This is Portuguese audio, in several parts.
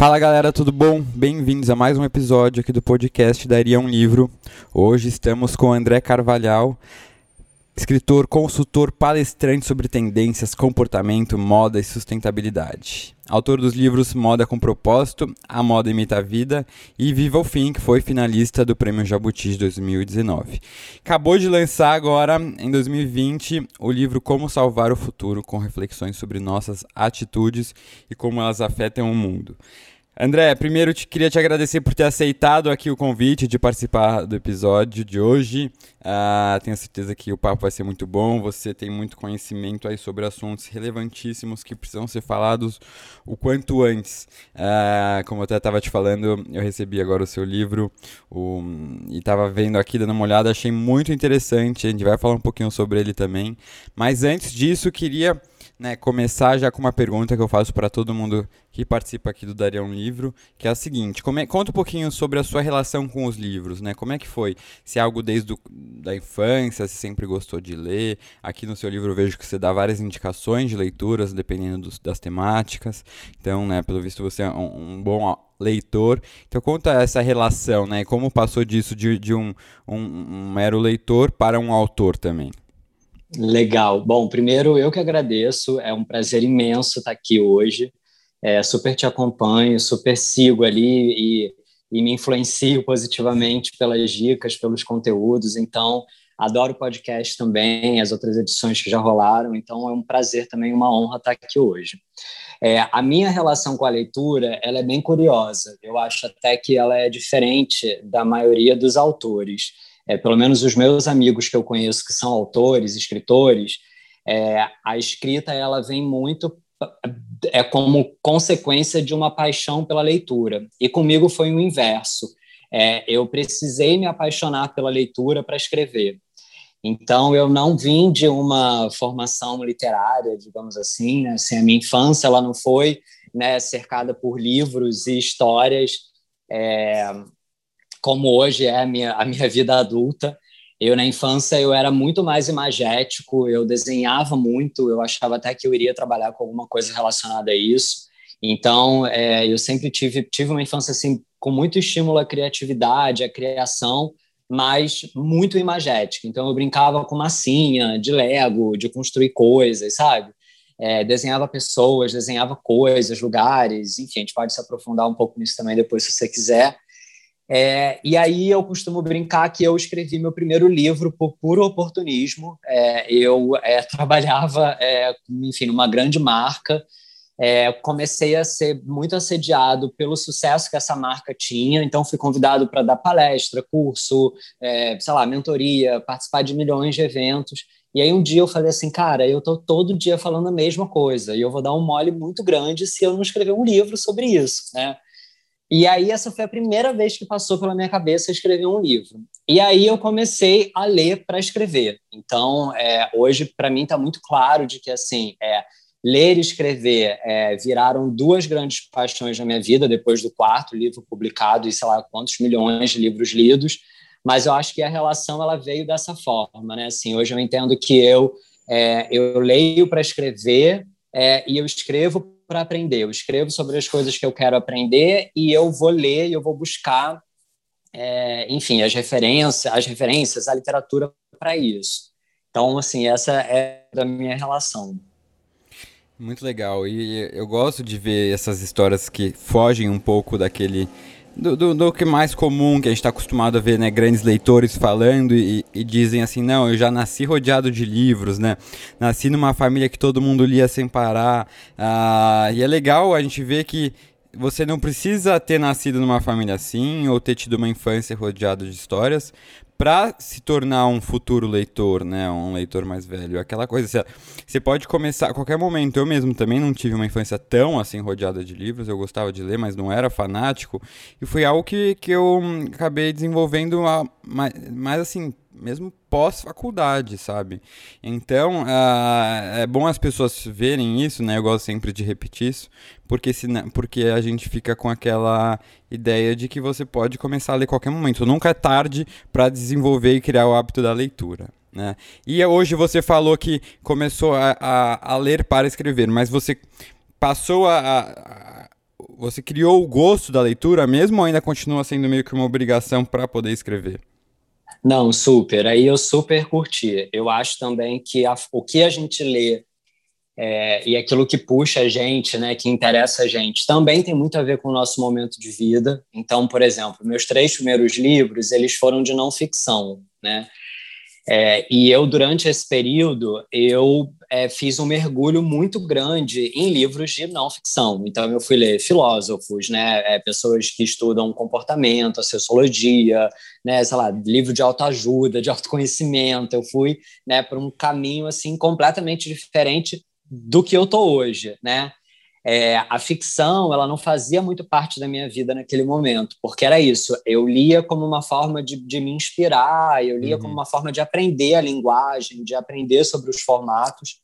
Fala galera, tudo bom? Bem-vindos a mais um episódio aqui do podcast Daria um Livro. Hoje estamos com André Carvalhal, escritor, consultor, palestrante sobre tendências, comportamento, moda e sustentabilidade. Autor dos livros Moda com Propósito, A Moda Imita a Vida e Viva o Fim, que foi finalista do Prêmio Jabuti de 2019. Acabou de lançar agora, em 2020, o livro Como Salvar o Futuro, com reflexões sobre nossas atitudes e como elas afetam o mundo. André, primeiro te, queria te agradecer por ter aceitado aqui o convite de participar do episódio de hoje. Uh, tenho certeza que o papo vai ser muito bom. Você tem muito conhecimento aí sobre assuntos relevantíssimos que precisam ser falados o quanto antes. Uh, como eu até estava te falando, eu recebi agora o seu livro o, e estava vendo aqui, dando uma olhada, achei muito interessante. A gente vai falar um pouquinho sobre ele também. Mas antes disso, queria né, começar já com uma pergunta que eu faço para todo mundo que participa aqui do Daria um Livro, que é a seguinte: é, conta um pouquinho sobre a sua relação com os livros, né? Como é que foi? Se é algo desde a da infância, se sempre gostou de ler. Aqui no seu livro eu vejo que você dá várias indicações de leituras, dependendo dos, das temáticas. Então, né, pelo visto você é um, um bom leitor. Então conta essa relação, né? Como passou disso de, de um, um, um mero leitor para um autor também. Legal. Bom, primeiro eu que agradeço, é um prazer imenso estar aqui hoje. É, super te acompanho, super sigo ali e, e me influencio positivamente pelas dicas, pelos conteúdos. Então, adoro podcast também, as outras edições que já rolaram. Então, é um prazer também, uma honra estar aqui hoje. É, a minha relação com a leitura ela é bem curiosa. Eu acho até que ela é diferente da maioria dos autores é, pelo menos os meus amigos que eu conheço que são autores, escritores, é, a escrita ela vem muito é como consequência de uma paixão pela leitura. E comigo foi o inverso. É, eu precisei me apaixonar pela leitura para escrever. Então, eu não vim de uma formação literária, digamos assim, né? assim a minha infância ela não foi né, cercada por livros e histórias é, como hoje é a minha, a minha vida adulta. Eu, na infância, eu era muito mais imagético, eu desenhava muito, eu achava até que eu iria trabalhar com alguma coisa relacionada a isso. Então, é, eu sempre tive, tive uma infância assim, com muito estímulo à criatividade, à criação, mas muito imagética. Então, eu brincava com massinha, de Lego, de construir coisas, sabe? É, desenhava pessoas, desenhava coisas, lugares, enfim, a gente pode se aprofundar um pouco nisso também depois, se você quiser. É, e aí eu costumo brincar que eu escrevi meu primeiro livro por puro oportunismo. É, eu é, trabalhava, é, enfim, numa grande marca. É, comecei a ser muito assediado pelo sucesso que essa marca tinha, então fui convidado para dar palestra, curso, é, sei lá, mentoria, participar de milhões de eventos. E aí um dia eu falei assim, cara, eu estou todo dia falando a mesma coisa e eu vou dar um mole muito grande se eu não escrever um livro sobre isso, né? E aí essa foi a primeira vez que passou pela minha cabeça escrever um livro. E aí eu comecei a ler para escrever. Então, é, hoje para mim está muito claro de que assim, é, ler e escrever é, viraram duas grandes paixões na minha vida depois do quarto livro publicado e sei lá quantos milhões de livros lidos. Mas eu acho que a relação ela veio dessa forma, né? Assim, hoje eu entendo que eu é, eu leio para escrever é, e eu escrevo para aprender. Eu escrevo sobre as coisas que eu quero aprender e eu vou ler e eu vou buscar, é, enfim, as referências, as referências, a literatura para isso. Então, assim, essa é a minha relação. Muito legal. E eu gosto de ver essas histórias que fogem um pouco daquele do, do, do, que mais comum que a gente está acostumado a ver, né? Grandes leitores falando e, e, dizem assim, não, eu já nasci rodeado de livros, né? Nasci numa família que todo mundo lia sem parar. Ah, e é legal a gente ver que você não precisa ter nascido numa família assim ou ter tido uma infância rodeada de histórias para se tornar um futuro leitor, né, um leitor mais velho, aquela coisa, você pode começar a qualquer momento. Eu mesmo também não tive uma infância tão assim rodeada de livros, eu gostava de ler, mas não era fanático, e foi algo que, que eu acabei desenvolvendo a, mais, mais assim, mesmo pós-faculdade, sabe? Então, uh, é bom as pessoas verem isso, né? Eu gosto sempre de repetir isso, porque, porque a gente fica com aquela ideia de que você pode começar a ler a qualquer momento. Nunca é tarde para desenvolver e criar o hábito da leitura. Né? E hoje você falou que começou a, a, a ler para escrever, mas você passou a, a, Você criou o gosto da leitura mesmo ou ainda continua sendo meio que uma obrigação para poder escrever? Não, super. Aí eu super curti. Eu acho também que a, o que a gente lê é, e aquilo que puxa a gente, né, que interessa a gente, também tem muito a ver com o nosso momento de vida. Então, por exemplo, meus três primeiros livros, eles foram de não ficção, né? É, e eu, durante esse período, eu é, fiz um mergulho muito grande em livros de não ficção. Então, eu fui ler filósofos, né, é, pessoas que estudam comportamento, sociologia, né, sei lá, livro de autoajuda, de autoconhecimento. Eu fui né, para um caminho assim completamente diferente do que eu tô hoje, né? É, a ficção ela não fazia muito parte da minha vida naquele momento, porque era isso, eu lia como uma forma de, de me inspirar, eu lia uhum. como uma forma de aprender a linguagem, de aprender sobre os formatos,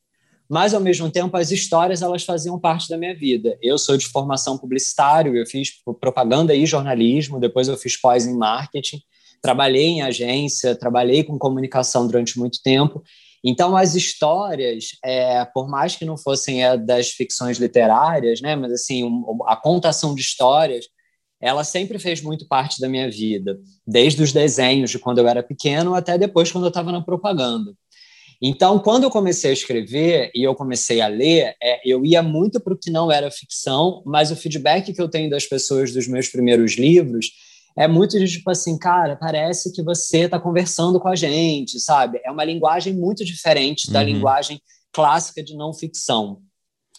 mas ao mesmo tempo as histórias elas faziam parte da minha vida. Eu sou de formação publicitário, eu fiz propaganda e jornalismo, depois eu fiz pós em marketing, trabalhei em agência, trabalhei com comunicação durante muito tempo, então, as histórias, é, por mais que não fossem é, das ficções literárias, né, mas assim, a contação de histórias, ela sempre fez muito parte da minha vida, desde os desenhos de quando eu era pequeno até depois quando eu estava na propaganda. Então, quando eu comecei a escrever e eu comecei a ler, é, eu ia muito para o que não era ficção, mas o feedback que eu tenho das pessoas dos meus primeiros livros é muito de tipo assim, cara, parece que você está conversando com a gente, sabe? É uma linguagem muito diferente da uhum. linguagem clássica de não ficção.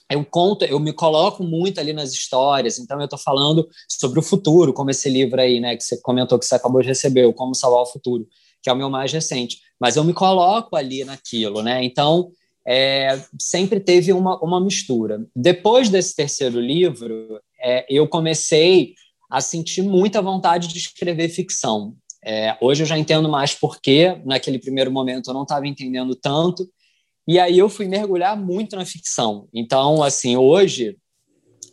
Eu conto, eu me coloco muito ali nas histórias, então eu estou falando sobre o futuro, como esse livro aí, né, que você comentou que você acabou de receber, Como Salvar o Futuro, que é o meu mais recente. Mas eu me coloco ali naquilo, né? Então, é, sempre teve uma, uma mistura. Depois desse terceiro livro, é, eu comecei a sentir muita vontade de escrever ficção. É, hoje eu já entendo mais porque, naquele primeiro momento, eu não estava entendendo tanto, e aí eu fui mergulhar muito na ficção. Então, assim, hoje,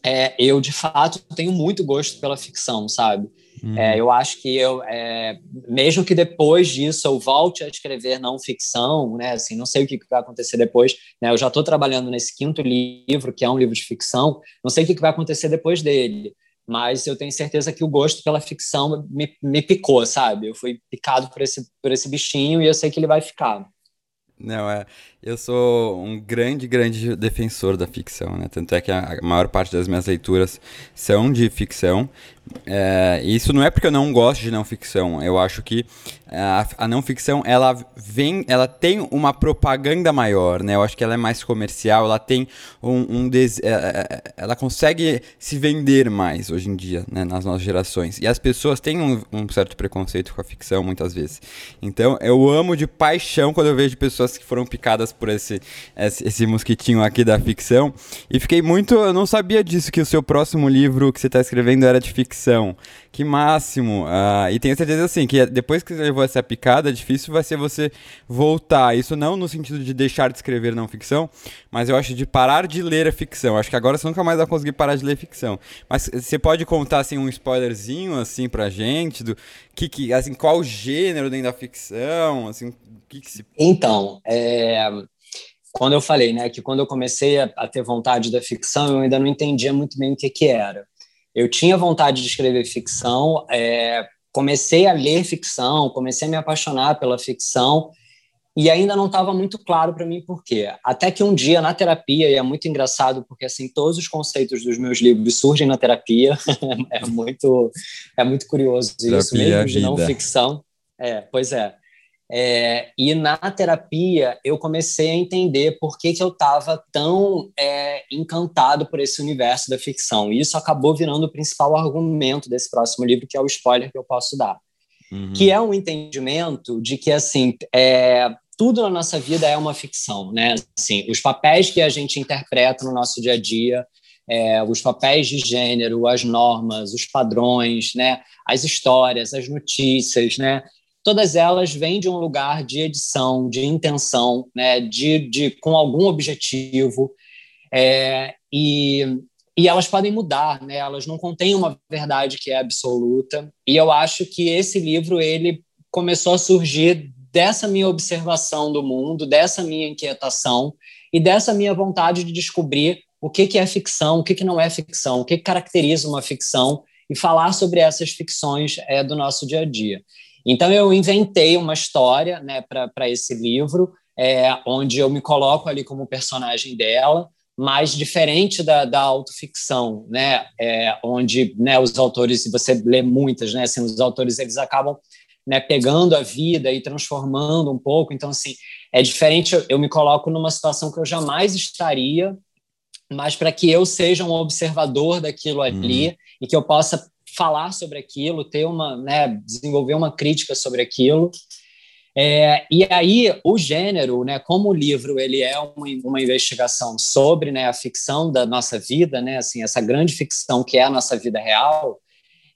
é, eu de fato tenho muito gosto pela ficção, sabe? Uhum. É, eu acho que eu, é, mesmo que depois disso eu volte a escrever não ficção, né? Assim, não sei o que vai acontecer depois. Né? Eu já estou trabalhando nesse quinto livro, que é um livro de ficção. Não sei o que vai acontecer depois dele mas eu tenho certeza que o gosto pela ficção me, me picou, sabe? Eu fui picado por esse, por esse bichinho e eu sei que ele vai ficar. Não, é. Eu sou um grande, grande defensor da ficção, né? Tanto é que a maior parte das minhas leituras são de ficção. É, isso não é porque eu não gosto de não ficção. Eu acho que a, a, não ficção ela vem, ela tem uma propaganda maior, né? Eu acho que ela é mais comercial, ela tem um, um des, é, é, é, ela consegue se vender mais hoje em dia, né? Nas nossas gerações. E as pessoas têm um, um certo preconceito com a ficção muitas vezes. Então eu amo de paixão quando eu vejo pessoas que foram picadas por esse, esse, esse mosquitinho aqui da ficção. E fiquei muito, eu não sabia disso que o seu próximo livro que você está escrevendo era de ficção ficção. Que máximo! Uh, e tenho certeza assim que depois que você levou essa picada, difícil vai ser você voltar. Isso não no sentido de deixar de escrever não ficção, mas eu acho de parar de ler a ficção. Acho que agora você nunca mais vai conseguir parar de ler ficção. Mas você pode contar assim um spoilerzinho assim pra gente do que, que assim qual gênero dentro da ficção, assim, que, que se Então, é quando eu falei, né, que quando eu comecei a, a, ter vontade da ficção, eu ainda não entendia muito bem o que, que era. Eu tinha vontade de escrever ficção, é, comecei a ler ficção, comecei a me apaixonar pela ficção e ainda não estava muito claro para mim por quê. Até que um dia na terapia, e é muito engraçado porque assim todos os conceitos dos meus livros surgem na terapia, é muito é muito curioso terapia isso mesmo de não ficção. É, pois é. É, e na terapia eu comecei a entender por que, que eu estava tão é, encantado por esse universo da ficção. E isso acabou virando o principal argumento desse próximo livro, que é o spoiler que eu posso dar. uhum. que é um entendimento de que assim é, tudo na nossa vida é uma ficção, né? Assim, os papéis que a gente interpreta no nosso dia a dia, é, os papéis de gênero, as normas, os padrões, né? As histórias, as notícias, né? Todas elas vêm de um lugar de edição, de intenção, né? De, de com algum objetivo. É, e e elas podem mudar, né? Elas não contêm uma verdade que é absoluta. E eu acho que esse livro ele começou a surgir dessa minha observação do mundo, dessa minha inquietação e dessa minha vontade de descobrir o que, que é ficção, o que, que não é ficção, o que, que caracteriza uma ficção e falar sobre essas ficções é, do nosso dia a dia. Então eu inventei uma história né, para esse livro, é, onde eu me coloco ali como personagem dela, mais diferente da, da autoficção, né? É, onde né, os autores, você lê muitas, né? Assim, os autores eles acabam né, pegando a vida e transformando um pouco. Então, assim, é diferente. Eu, eu me coloco numa situação que eu jamais estaria, mas para que eu seja um observador daquilo ali uhum. e que eu possa falar sobre aquilo, ter uma, né, desenvolver uma crítica sobre aquilo. É, e aí o gênero, né, como o livro ele é uma, uma investigação sobre né, a ficção da nossa vida, né, assim essa grande ficção que é a nossa vida real,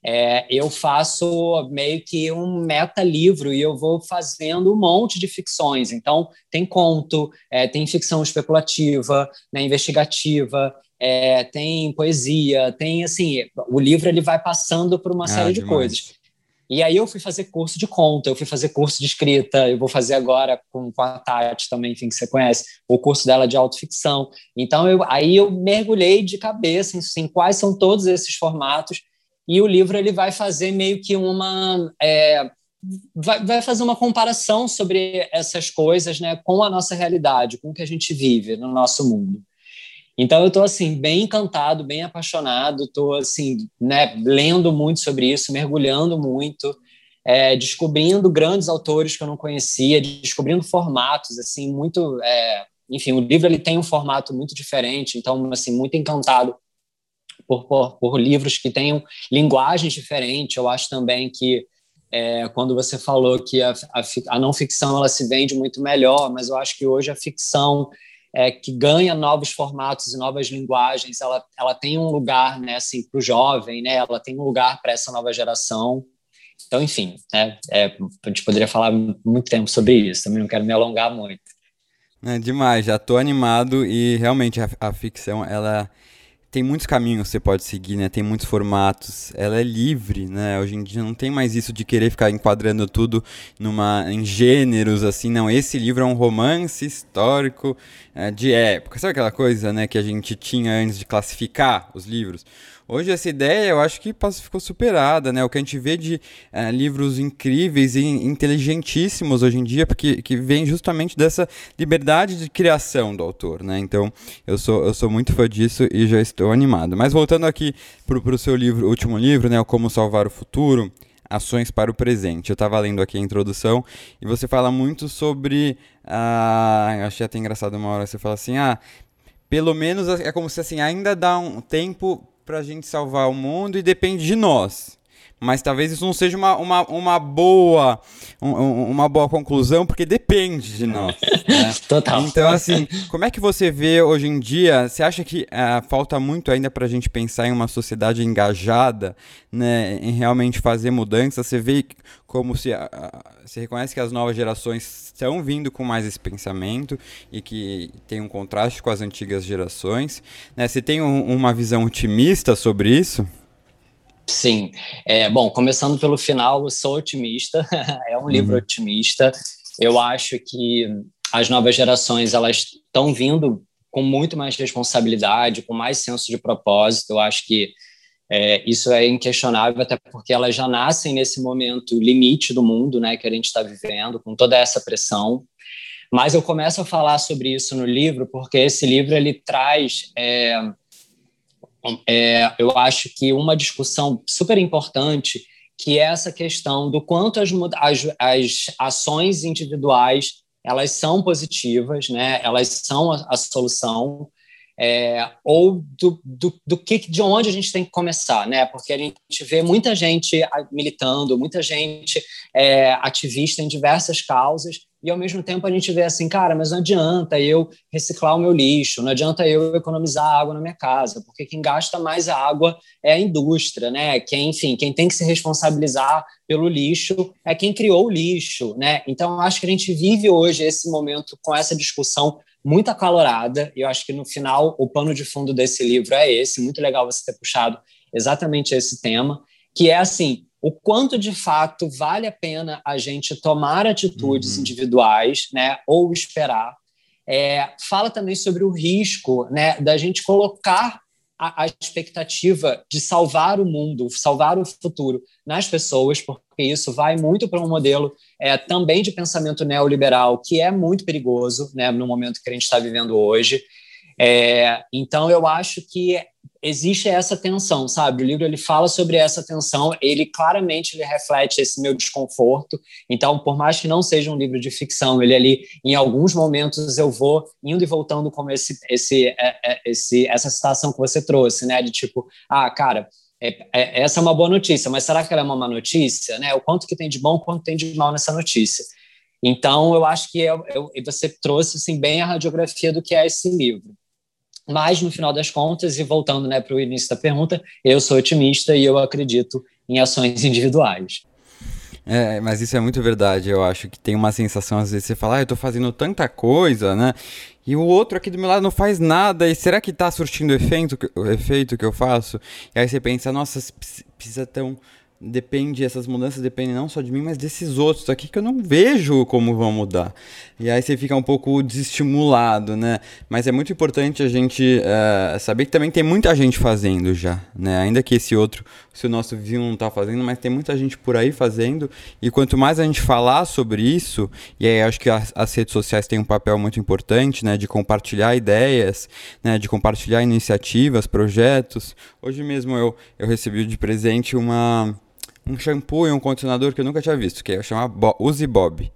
é, eu faço meio que um meta-livro e eu vou fazendo um monte de ficções. Então, tem conto, é, tem ficção especulativa, né, investigativa, é, tem poesia, tem assim, o livro ele vai passando por uma ah, série de coisas. E aí eu fui fazer curso de conta, eu fui fazer curso de escrita, eu vou fazer agora com, com a Tati também, enfim, que você conhece, o curso dela de autoficção. Então, eu, aí eu mergulhei de cabeça em assim, quais são todos esses formatos, e o livro ele vai fazer meio que uma... É, vai, vai fazer uma comparação sobre essas coisas né, com a nossa realidade, com o que a gente vive no nosso mundo. Então eu estou assim bem encantado, bem apaixonado, estou assim, né, lendo muito sobre isso, mergulhando muito, é, descobrindo grandes autores que eu não conhecia, descobrindo formatos assim muito, é, enfim, o livro ele tem um formato muito diferente, então assim muito encantado por, por, por livros que tenham linguagens diferentes. Eu acho também que é, quando você falou que a, a, a não ficção ela se vende muito melhor, mas eu acho que hoje a ficção é, que ganha novos formatos e novas linguagens, ela, ela tem um lugar né, assim, para o jovem, né, ela tem um lugar para essa nova geração. Então, enfim, né, é, a gente poderia falar muito tempo sobre isso, também não quero me alongar muito. É demais, já estou animado e realmente a, a ficção, ela tem muitos caminhos que você pode seguir, né? Tem muitos formatos. Ela é livre, né? Hoje em dia não tem mais isso de querer ficar enquadrando tudo numa em gêneros assim, não. Esse livro é um romance histórico é, de época. Sabe aquela coisa, né, que a gente tinha antes de classificar os livros? Hoje essa ideia eu acho que ficou superada, né? O que a gente vê de uh, livros incríveis e inteligentíssimos hoje em dia, porque que vem justamente dessa liberdade de criação do autor, né? Então eu sou, eu sou muito fã disso e já estou animado. Mas voltando aqui para o seu livro, último livro, né? O Como Salvar o Futuro. Ações para o presente. Eu estava lendo aqui a introdução e você fala muito sobre. Ah, eu achei até engraçado uma hora você fala assim: ah, pelo menos é como se assim ainda dá um tempo para a gente salvar o mundo e depende de nós. Mas talvez isso não seja uma, uma, uma, boa, um, uma boa conclusão, porque depende de nós. Né? Total. Então, assim, como é que você vê hoje em dia? Você acha que uh, falta muito ainda para a gente pensar em uma sociedade engajada, né, em realmente fazer mudanças? Você vê como se. Uh, você reconhece que as novas gerações estão vindo com mais esse pensamento e que tem um contraste com as antigas gerações. Né? Você tem um, uma visão otimista sobre isso? Sim. É, bom, começando pelo final, eu sou otimista. é um livro uhum. otimista. Eu acho que as novas gerações elas estão vindo com muito mais responsabilidade, com mais senso de propósito. Eu acho que é, isso é inquestionável, até porque elas já nascem nesse momento limite do mundo, né, que a gente está vivendo, com toda essa pressão. Mas eu começo a falar sobre isso no livro porque esse livro ele traz é, é, eu acho que uma discussão super importante que é essa questão do quanto as, as, as ações individuais elas são positivas, né? Elas são a, a solução. É, ou do, do, do, que de onde a gente tem que começar, né? Porque a gente vê muita gente militando, muita gente é, ativista em diversas causas, e ao mesmo tempo a gente vê assim, cara, mas não adianta eu reciclar o meu lixo, não adianta eu economizar água na minha casa, porque quem gasta mais água é a indústria, né? Quem, enfim, quem tem que se responsabilizar pelo lixo é quem criou o lixo, né? Então acho que a gente vive hoje esse momento com essa discussão muito acalorada, e eu acho que no final o pano de fundo desse livro é esse, muito legal você ter puxado exatamente esse tema, que é assim, o quanto de fato vale a pena a gente tomar atitudes uhum. individuais, né, ou esperar. É, fala também sobre o risco, né, da gente colocar a, a, expectativa de salvar o mundo, salvar o futuro nas pessoas, porque isso vai muito para um modelo é, também de pensamento neoliberal que é muito perigoso, né, no momento que a gente está vivendo hoje. É, então, eu acho que existe essa tensão, sabe? O livro ele fala sobre essa tensão, ele claramente ele reflete esse meu desconforto. Então, por mais que não seja um livro de ficção, ele ali, em alguns momentos, eu vou indo e voltando como esse, esse, é, é, esse, essa citação que você trouxe, né? De tipo, ah, cara, é, é, essa é uma boa notícia, mas será que ela é uma má notícia? Né? O quanto que tem de bom, o quanto tem de mal nessa notícia. Então, eu acho que eu, eu, você trouxe assim, bem a radiografia do que é esse livro. Mas, no final das contas, e voltando né, para o início da pergunta, eu sou otimista e eu acredito em ações individuais. É, mas isso é muito verdade. Eu acho que tem uma sensação, às vezes, você fala, ah, eu estou fazendo tanta coisa, né? E o outro aqui do meu lado não faz nada. E será que está surtindo o efeito, o efeito que eu faço? E aí você pensa, nossa, precisa tão depende, essas mudanças dependem não só de mim, mas desses outros aqui que eu não vejo como vão mudar. E aí você fica um pouco desestimulado, né? Mas é muito importante a gente uh, saber que também tem muita gente fazendo já, né? Ainda que esse outro, se o nosso vizinho não está fazendo, mas tem muita gente por aí fazendo. E quanto mais a gente falar sobre isso, e aí acho que as, as redes sociais têm um papel muito importante, né? De compartilhar ideias, né? De compartilhar iniciativas, projetos. Hoje mesmo eu, eu recebi de presente uma um shampoo e um condicionador que eu nunca tinha visto, que é chamar Use Bob.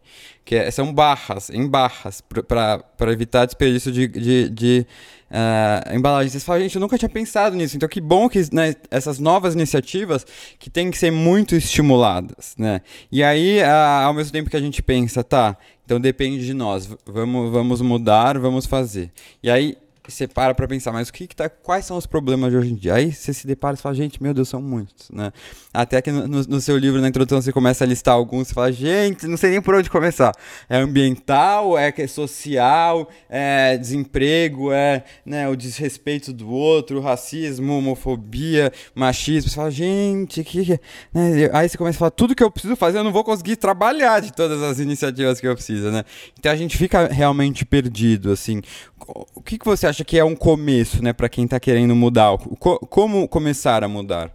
Que é, são barras, em barras, para evitar desperdício de, de, de uh, embalagem. Vocês falam, gente, eu nunca tinha pensado nisso. Então, que bom que né, essas novas iniciativas que têm que ser muito estimuladas, né? E aí, uh, ao mesmo tempo que a gente pensa, tá, então depende de nós, vamos, vamos mudar, vamos fazer. E aí, você para pra pensar, mas o que, que tá, quais são os problemas de hoje em dia? Aí você se depara e fala, gente, meu Deus, são muitos, né? Até que no, no, seu livro, na introdução, você começa a listar alguns, você fala, gente, não sei nem por onde começar. É ambiental, é, é social, é desemprego, é né, o desrespeito do outro, racismo, homofobia, machismo. Você fala, gente, que. Né? Aí você começa a falar, tudo que eu preciso fazer, eu não vou conseguir trabalhar de todas as iniciativas que eu preciso, né? Então a gente fica realmente perdido, assim o que, que você acha que é um começo, né, para quem está querendo mudar? como começar a mudar?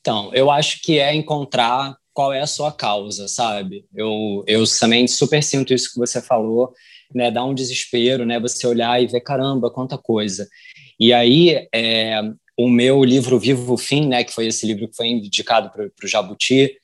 Então, eu acho que é encontrar qual é a sua causa, sabe? Eu, eu também super sinto isso que você falou, né? Dá um desespero, né? Você olhar e ver, caramba, quanta coisa. E aí, é, o meu livro Vivo o Fim, né? Que foi esse livro que foi indicado para o Jabuti,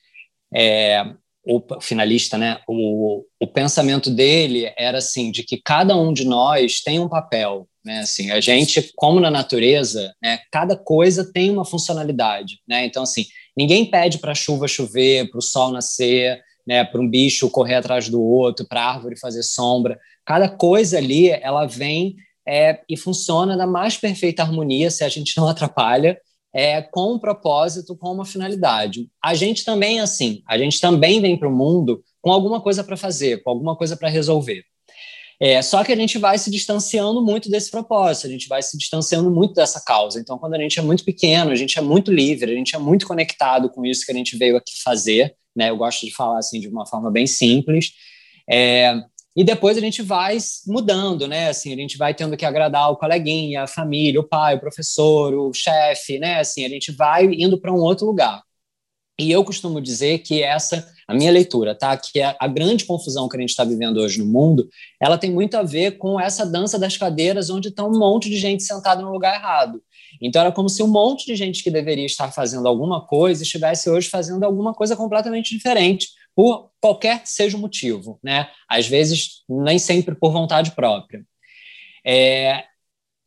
é, o finalista, né? O, o pensamento dele era assim de que cada um de nós tem um papel, né? Assim, a gente, como na natureza, né? Cada coisa tem uma funcionalidade, né? Então, assim, ninguém pede para a chuva chover, para o sol nascer, né? Para um bicho correr atrás do outro, para a árvore fazer sombra. Cada coisa ali, ela vem é, e funciona na mais perfeita harmonia se a gente não atrapalha é, com um propósito, com uma finalidade. A gente também é assim, a gente também vem para o mundo com alguma coisa para fazer, com alguma coisa para resolver. É, só que a gente vai se distanciando muito desse propósito, a gente vai se distanciando muito dessa causa. Então, quando a gente é muito pequeno, a gente é muito livre, a gente é muito conectado com isso que a gente veio aqui fazer. Né? Eu gosto de falar assim de uma forma bem simples. É, e depois a gente vai mudando, né? Assim, a gente vai tendo que agradar o coleguinha, a família, o pai, o professor, o chefe, né? Assim, a gente vai indo para um outro lugar. E eu costumo dizer que essa, a minha leitura, tá? Que a, a grande confusão que a gente está vivendo hoje no mundo, ela tem muito a ver com essa dança das cadeiras, onde está um monte de gente sentada no lugar errado. Então era como se um monte de gente que deveria estar fazendo alguma coisa estivesse hoje fazendo alguma coisa completamente diferente, por qualquer que seja o motivo, né? Às vezes, nem sempre por vontade própria. É,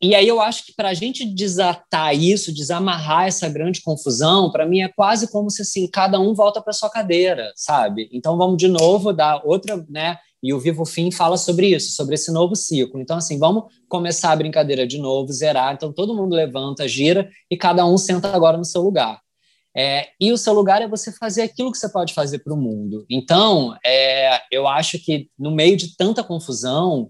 e aí eu acho que para a gente desatar isso, desamarrar essa grande confusão, para mim é quase como se assim cada um volta para sua cadeira, sabe? Então vamos de novo dar outra, né? E o Vivo Fim fala sobre isso, sobre esse novo ciclo. Então assim, vamos começar a brincadeira de novo, zerar. Então todo mundo levanta, gira e cada um senta agora no seu lugar. É, e o seu lugar é você fazer aquilo que você pode fazer para o mundo. Então, é, eu acho que no meio de tanta confusão,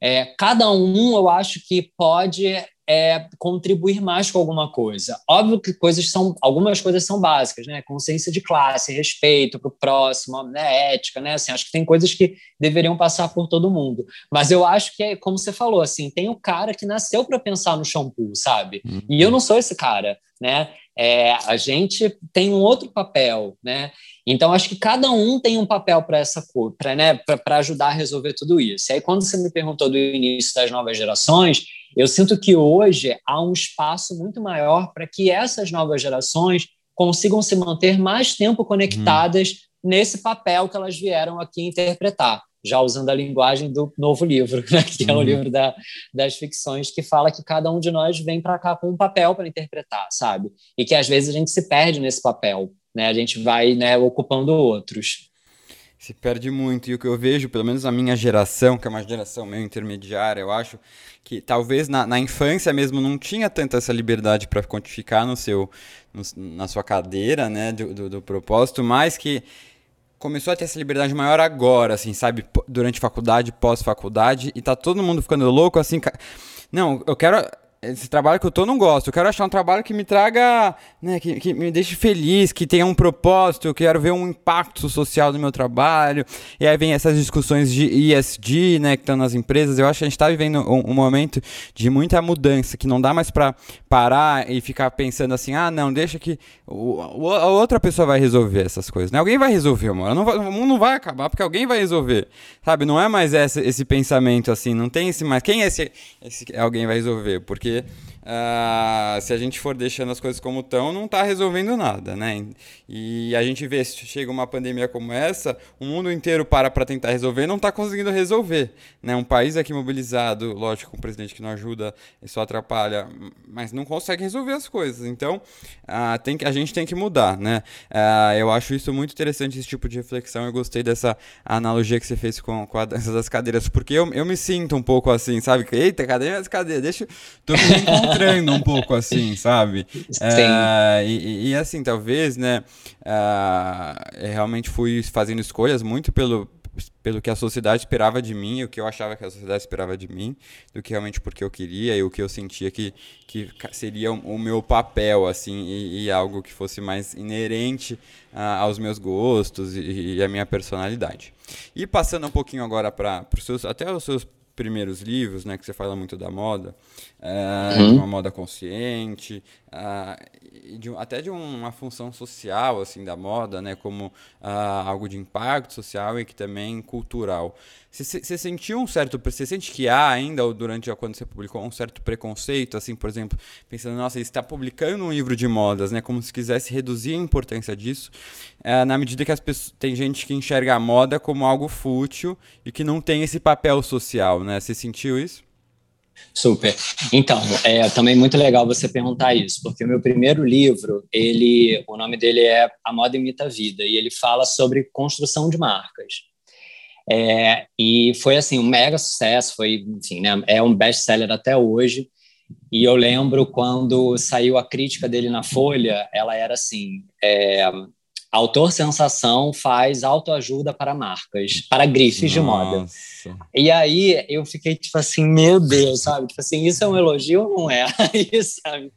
é, cada um, eu acho que pode é, contribuir mais com alguma coisa. Óbvio que coisas são, algumas coisas são básicas, né? Consciência de classe, respeito para o próximo, né? ética, né? Assim, acho que tem coisas que deveriam passar por todo mundo. Mas eu acho que é como você falou, assim, tem o cara que nasceu para pensar no shampoo, sabe? Uhum. E eu não sou esse cara, né? É, a gente tem um outro papel, né? Então, acho que cada um tem um papel para essa para né, ajudar a resolver tudo isso. E aí, quando você me perguntou do início das novas gerações, eu sinto que hoje há um espaço muito maior para que essas novas gerações consigam se manter mais tempo conectadas hum. nesse papel que elas vieram aqui interpretar, já usando a linguagem do novo livro, né, que é o uhum. livro da, das ficções, que fala que cada um de nós vem para cá com um papel para interpretar, sabe? E que às vezes a gente se perde nesse papel né? A gente vai né, ocupando outros. Se perde muito. E o que eu vejo, pelo menos a minha geração, que é uma geração meio intermediária, eu acho que talvez na, na infância mesmo não tinha tanta essa liberdade para quantificar no seu, no, na sua cadeira, né, do, do, do propósito, mas que começou a ter essa liberdade maior agora, assim, sabe? Durante faculdade, pós-faculdade, e tá todo mundo ficando louco, assim. Não, eu quero esse trabalho que eu tô não gosto. Eu quero achar um trabalho que me traga, né, que, que me deixe feliz, que tenha um propósito. Eu quero ver um impacto social no meu trabalho. E aí vem essas discussões de ESG, né, que estão nas empresas. Eu acho que a gente está vivendo um, um, momento de muita mudança, que não dá mais para parar e ficar pensando assim, ah, não, deixa que o, a outra pessoa vai resolver essas coisas. Né? Alguém vai resolver, amor. Não vai, o mundo não vai acabar porque alguém vai resolver. Sabe? Não é mais esse, esse pensamento assim. Não tem esse mais. Quem é esse, esse alguém vai resolver? Porque porque uh, se a gente for deixando as coisas como estão, não está resolvendo nada, né? E a gente vê, se chega uma pandemia como essa, o mundo inteiro para para tentar resolver não está conseguindo resolver, né? Um país aqui mobilizado, lógico, um presidente que não ajuda, isso atrapalha, mas não consegue resolver as coisas. Então, uh, tem que, a gente tem que mudar, né? Uh, eu acho isso muito interessante, esse tipo de reflexão. Eu gostei dessa analogia que você fez com, com a dança das cadeiras, porque eu, eu me sinto um pouco assim, sabe? Eita, cadê as cadeiras? Deixa, tô me encontrando um pouco assim, sabe? Sim. É, e, e, assim, talvez, né? Uh, eu realmente fui fazendo escolhas muito pelo, pelo que a sociedade esperava de mim, o que eu achava que a sociedade esperava de mim, do que realmente porque eu queria e o que eu sentia que, que seria o meu papel, assim, e, e algo que fosse mais inerente uh, aos meus gostos e, e à minha personalidade. E passando um pouquinho agora para os seus, até os seus primeiros livros, né, que você fala muito da moda, é, uhum. de uma moda consciente, uh, de, até de uma função social assim da moda, né, como uh, algo de impacto social e que também cultural. Você sentiu um certo, você sente que há ainda ou durante quando você publicou um certo preconceito, assim, por exemplo, pensando, nossa, ele está publicando um livro de modas, né, como se quisesse reduzir a importância disso, uh, na medida que as pessoas, tem gente que enxerga a moda como algo fútil e que não tem esse papel social, né? Você sentiu isso? Super. Então, é também muito legal você perguntar isso, porque o meu primeiro livro, ele, o nome dele é A Moda Imita a Vida, e ele fala sobre construção de marcas. É, e foi assim um mega sucesso, foi, enfim, né, é um best-seller até hoje. E eu lembro quando saiu a crítica dele na Folha, ela era assim: é, Autor Sensação faz autoajuda para marcas, para grifes Nossa. de moda. E aí eu fiquei tipo assim, meu Deus, sabe? Tipo assim, isso é um elogio ou não é? isso, sabe?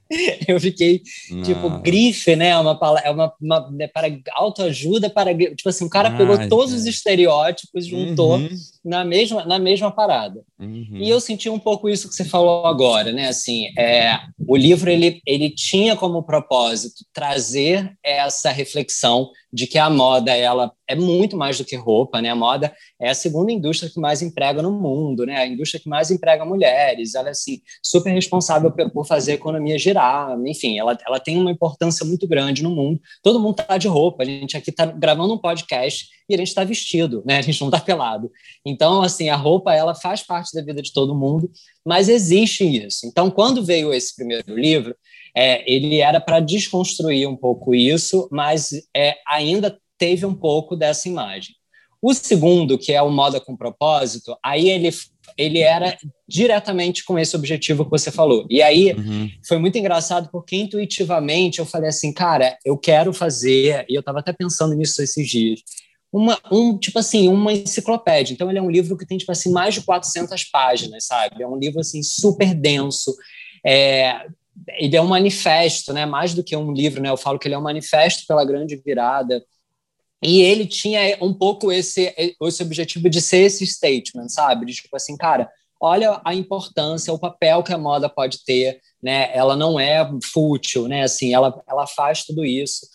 Eu fiquei não. tipo, grife, né? É uma, é uma, uma é para autoajuda para tipo assim, o cara Ai, pegou todos os estereótipos, juntou uhum. Na mesma na mesma parada. Uhum. E eu senti um pouco isso que você falou agora, né? Assim, é, o livro ele ele tinha como propósito trazer essa reflexão de que a moda ela é muito mais do que roupa, né? A moda é a segunda indústria que mais emprega no mundo, né? A indústria que mais emprega mulheres. Ela é assim super responsável por fazer a economia girar. Enfim, ela, ela tem uma importância muito grande no mundo. Todo mundo está de roupa. A gente aqui está gravando um podcast e a gente está vestido, né? A gente não está pelado. Então, assim, a roupa ela faz parte da vida de todo mundo, mas existe isso. Então, quando veio esse primeiro livro é, ele era para desconstruir um pouco isso, mas é, ainda teve um pouco dessa imagem. O segundo, que é o Moda com Propósito, aí ele, ele era diretamente com esse objetivo que você falou. E aí uhum. foi muito engraçado porque intuitivamente eu falei assim, cara, eu quero fazer, e eu estava até pensando nisso esses dias, uma, um, tipo assim, uma enciclopédia. Então ele é um livro que tem, tipo assim, mais de 400 páginas, sabe? É um livro, assim, super denso, é, ele é um manifesto, né? Mais do que um livro, né? Eu falo que ele é um manifesto pela grande virada. E ele tinha um pouco esse, esse objetivo de ser esse statement, sabe? De tipo assim, cara, olha a importância, o papel que a moda pode ter, né? Ela não é fútil, né? Assim, ela, ela faz tudo isso.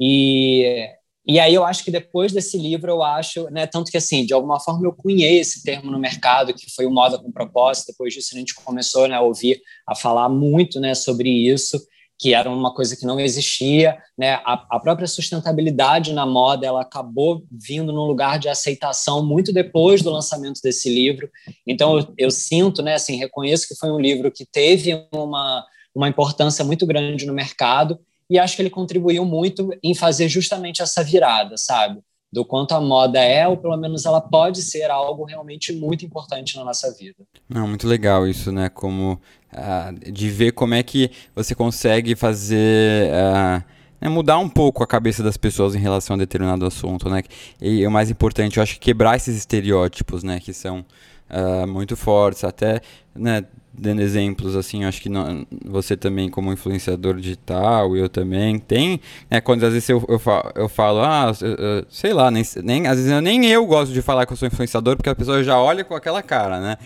E e aí eu acho que depois desse livro, eu acho, né, tanto que assim, de alguma forma eu cunhei esse termo no mercado, que foi o moda com propósito, depois disso a gente começou né, a ouvir, a falar muito né, sobre isso, que era uma coisa que não existia, né, a, a própria sustentabilidade na moda, ela acabou vindo num lugar de aceitação muito depois do lançamento desse livro, então eu, eu sinto, né, assim, reconheço que foi um livro que teve uma, uma importância muito grande no mercado, e acho que ele contribuiu muito em fazer justamente essa virada, sabe? Do quanto a moda é, ou pelo menos ela pode ser algo realmente muito importante na nossa vida. Não, muito legal isso, né? Como uh, de ver como é que você consegue fazer. Uh, né, mudar um pouco a cabeça das pessoas em relação a determinado assunto, né? E o mais importante, eu acho, quebrar esses estereótipos, né? Que são uh, muito fortes, até, né? Dando exemplos, assim, acho que não, você também como influenciador digital, eu também, tem, né, quando às vezes eu, eu, falo, eu falo ah, eu, eu, sei lá, nem, nem, às vezes eu, nem eu gosto de falar que eu sou influenciador, porque a pessoa já olha com aquela cara, né,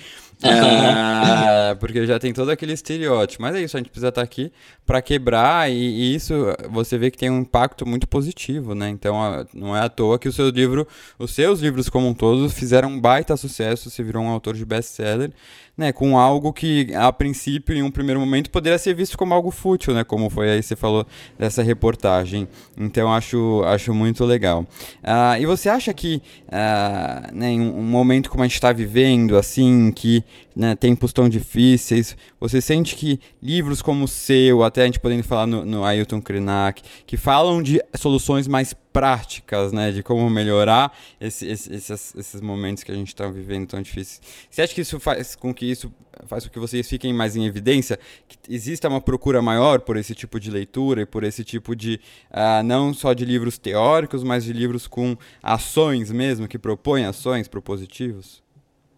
é, porque já tem todo aquele estereótipo. Mas é isso, a gente precisa estar aqui para quebrar e, e, isso você vê que tem um impacto muito positivo, né? Então não é à toa que o seu livro, os seus livros como um todo fizeram um baita sucesso, você virou um autor de best-seller né, com algo que a princípio, em um primeiro momento, poderia ser visto como algo fútil, né, como foi aí você falou dessa reportagem. Então acho, acho muito legal. Uh, e você acha que uh, né, em um momento como a gente está vivendo, assim, que né, tempos tão difíceis, você sente que livros como o seu, até a gente podendo falar no, no Ailton Krenak, que falam de soluções mais práticas, né, de como melhorar esse, esse, esses, esses momentos que a gente está vivendo tão difíceis. Você acha que isso faz com que isso faz com que vocês fiquem mais em evidência, que exista uma procura maior por esse tipo de leitura e por esse tipo de uh, não só de livros teóricos, mas de livros com ações mesmo que propõem ações propositivos?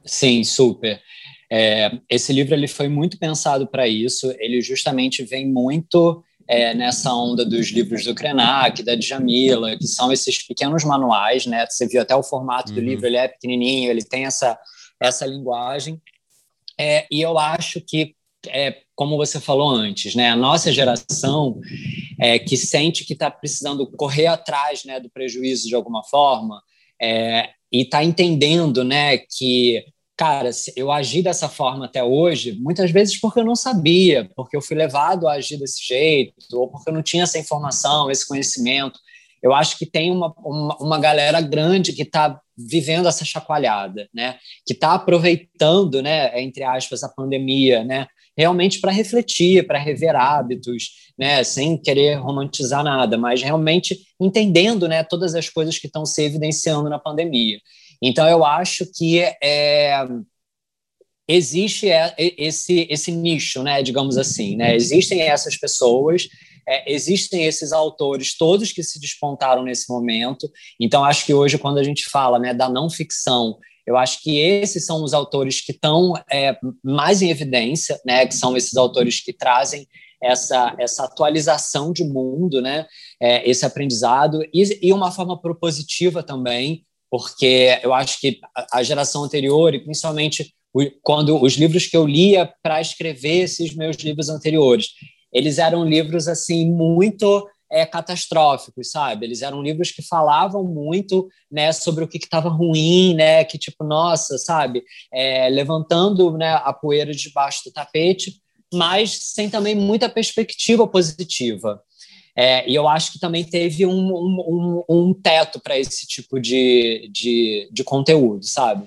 Sim, super. É, esse livro ele foi muito pensado para isso. Ele justamente vem muito é, nessa onda dos livros do Krenak, da Djamila, que são esses pequenos manuais, né? Você viu até o formato do uhum. livro, ele é pequenininho, ele tem essa, essa linguagem. É, e eu acho que, é, como você falou antes, né? A nossa geração é, que sente que está precisando correr atrás né, do prejuízo de alguma forma é, e está entendendo né, que cara, eu agi dessa forma até hoje, muitas vezes porque eu não sabia, porque eu fui levado a agir desse jeito, ou porque eu não tinha essa informação, esse conhecimento. Eu acho que tem uma, uma, uma galera grande que está vivendo essa chacoalhada, né? Que está aproveitando, né, entre aspas, a pandemia, né? Realmente para refletir, para rever hábitos, né? Sem querer romantizar nada, mas realmente entendendo, né, todas as coisas que estão se evidenciando na pandemia. Então, eu acho que é, existe é, esse, esse nicho, né, digamos assim. Né? Existem essas pessoas, é, existem esses autores, todos que se despontaram nesse momento. Então, acho que hoje, quando a gente fala né, da não ficção, eu acho que esses são os autores que estão é, mais em evidência, né, que são esses autores que trazem essa, essa atualização de mundo, né, é, esse aprendizado, e, e uma forma propositiva também, porque eu acho que a geração anterior, e principalmente quando os livros que eu lia para escrever esses meus livros anteriores, eles eram livros assim muito é, catastróficos, sabe? Eles eram livros que falavam muito, né, sobre o que estava ruim, né, que tipo, nossa, sabe, é, levantando, né, a poeira debaixo do tapete, mas sem também muita perspectiva positiva. É, e eu acho que também teve um, um, um, um teto para esse tipo de, de, de conteúdo, sabe?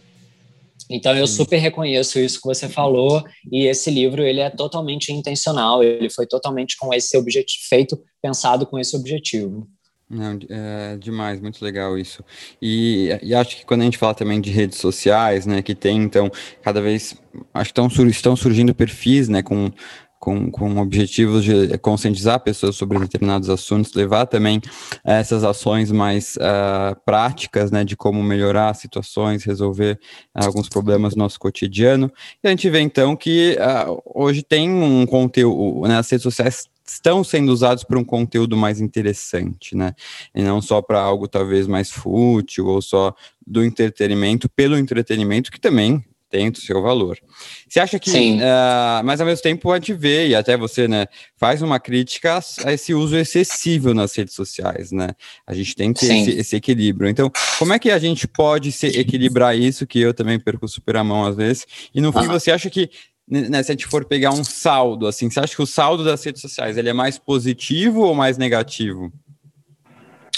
Então eu super reconheço isso que você falou e esse livro ele é totalmente intencional, ele foi totalmente com esse objetivo feito, pensado com esse objetivo. Não, é demais, muito legal isso. E, e, acho que quando a gente fala também de redes sociais, né, que tem então cada vez acho que estão, estão surgindo perfis, né, com com, com objetivos de conscientizar pessoas sobre determinados assuntos, levar também essas ações mais uh, práticas, né, de como melhorar situações, resolver alguns problemas no nosso cotidiano. E a gente vê então que uh, hoje tem um conteúdo, né, as redes sociais estão sendo usados para um conteúdo mais interessante, né? E não só para algo talvez mais fútil ou só do entretenimento pelo entretenimento, que também tem o seu valor. Você acha que, uh, mas ao mesmo tempo a gente vê, e até você, né, faz uma crítica a esse uso excessivo nas redes sociais, né? A gente tem que ter esse, esse, equilíbrio. Então, como é que a gente pode se equilibrar isso, que eu também perco super a mão às vezes, e no fim você acha que né, se a gente for pegar um saldo, assim, você acha que o saldo das redes sociais ele é mais positivo ou mais negativo?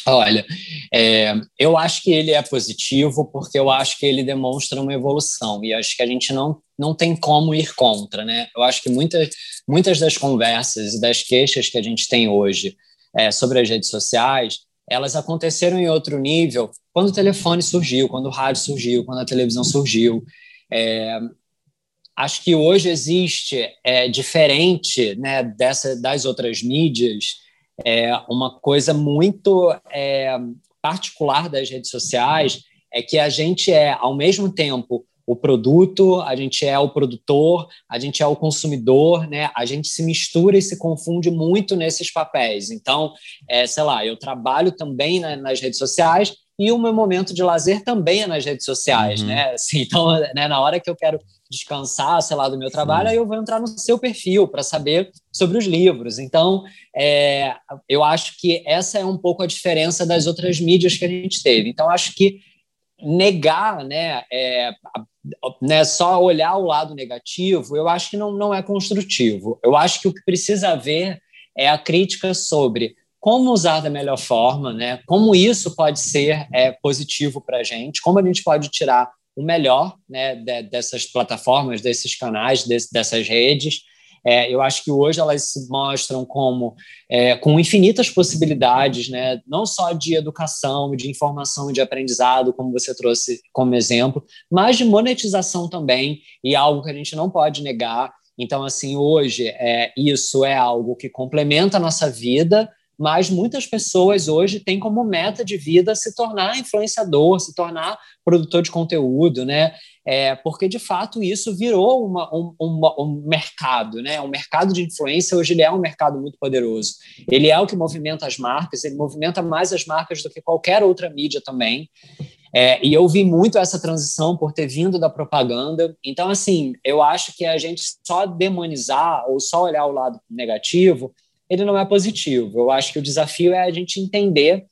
Olha, é, eu acho que ele é positivo porque eu acho que ele demonstra uma evolução e acho que a gente não, não tem como ir contra, né? Eu acho que muitas, muitas das conversas e das queixas que a gente tem hoje é, sobre as redes sociais, elas aconteceram em outro nível quando o telefone surgiu, quando o rádio surgiu, quando a televisão surgiu. É, acho que hoje existe, é, diferente né, dessa, das outras mídias, é, uma coisa muito é, particular das redes sociais é que a gente é, ao mesmo tempo, o produto, a gente é o produtor, a gente é o consumidor, né? A gente se mistura e se confunde muito nesses papéis. Então, é, sei lá, eu trabalho também nas redes sociais e o meu momento de lazer também é nas redes sociais, uhum. né? Assim, então, né, na hora que eu quero descansar, sei lá, do meu trabalho, aí eu vou entrar no seu perfil para saber sobre os livros. Então, é, eu acho que essa é um pouco a diferença das outras mídias que a gente teve. Então, acho que negar, né, é, né, só olhar o lado negativo, eu acho que não, não é construtivo. Eu acho que o que precisa haver é a crítica sobre como usar da melhor forma, né, como isso pode ser é, positivo para a gente, como a gente pode tirar o melhor né, de, dessas plataformas, desses canais, desse, dessas redes. É, eu acho que hoje elas se mostram como é, com infinitas possibilidades, né, não só de educação, de informação, de aprendizado, como você trouxe como exemplo, mas de monetização também, e algo que a gente não pode negar. Então, assim, hoje é, isso é algo que complementa a nossa vida, mas muitas pessoas hoje têm como meta de vida se tornar influenciador, se tornar produtor de conteúdo, né? É, porque de fato isso virou uma, um, um mercado, né? Um mercado de influência hoje ele é um mercado muito poderoso. Ele é o que movimenta as marcas, ele movimenta mais as marcas do que qualquer outra mídia também. É, e eu vi muito essa transição por ter vindo da propaganda. Então, assim, eu acho que a gente só demonizar ou só olhar o lado negativo ele não é positivo. Eu acho que o desafio é a gente entender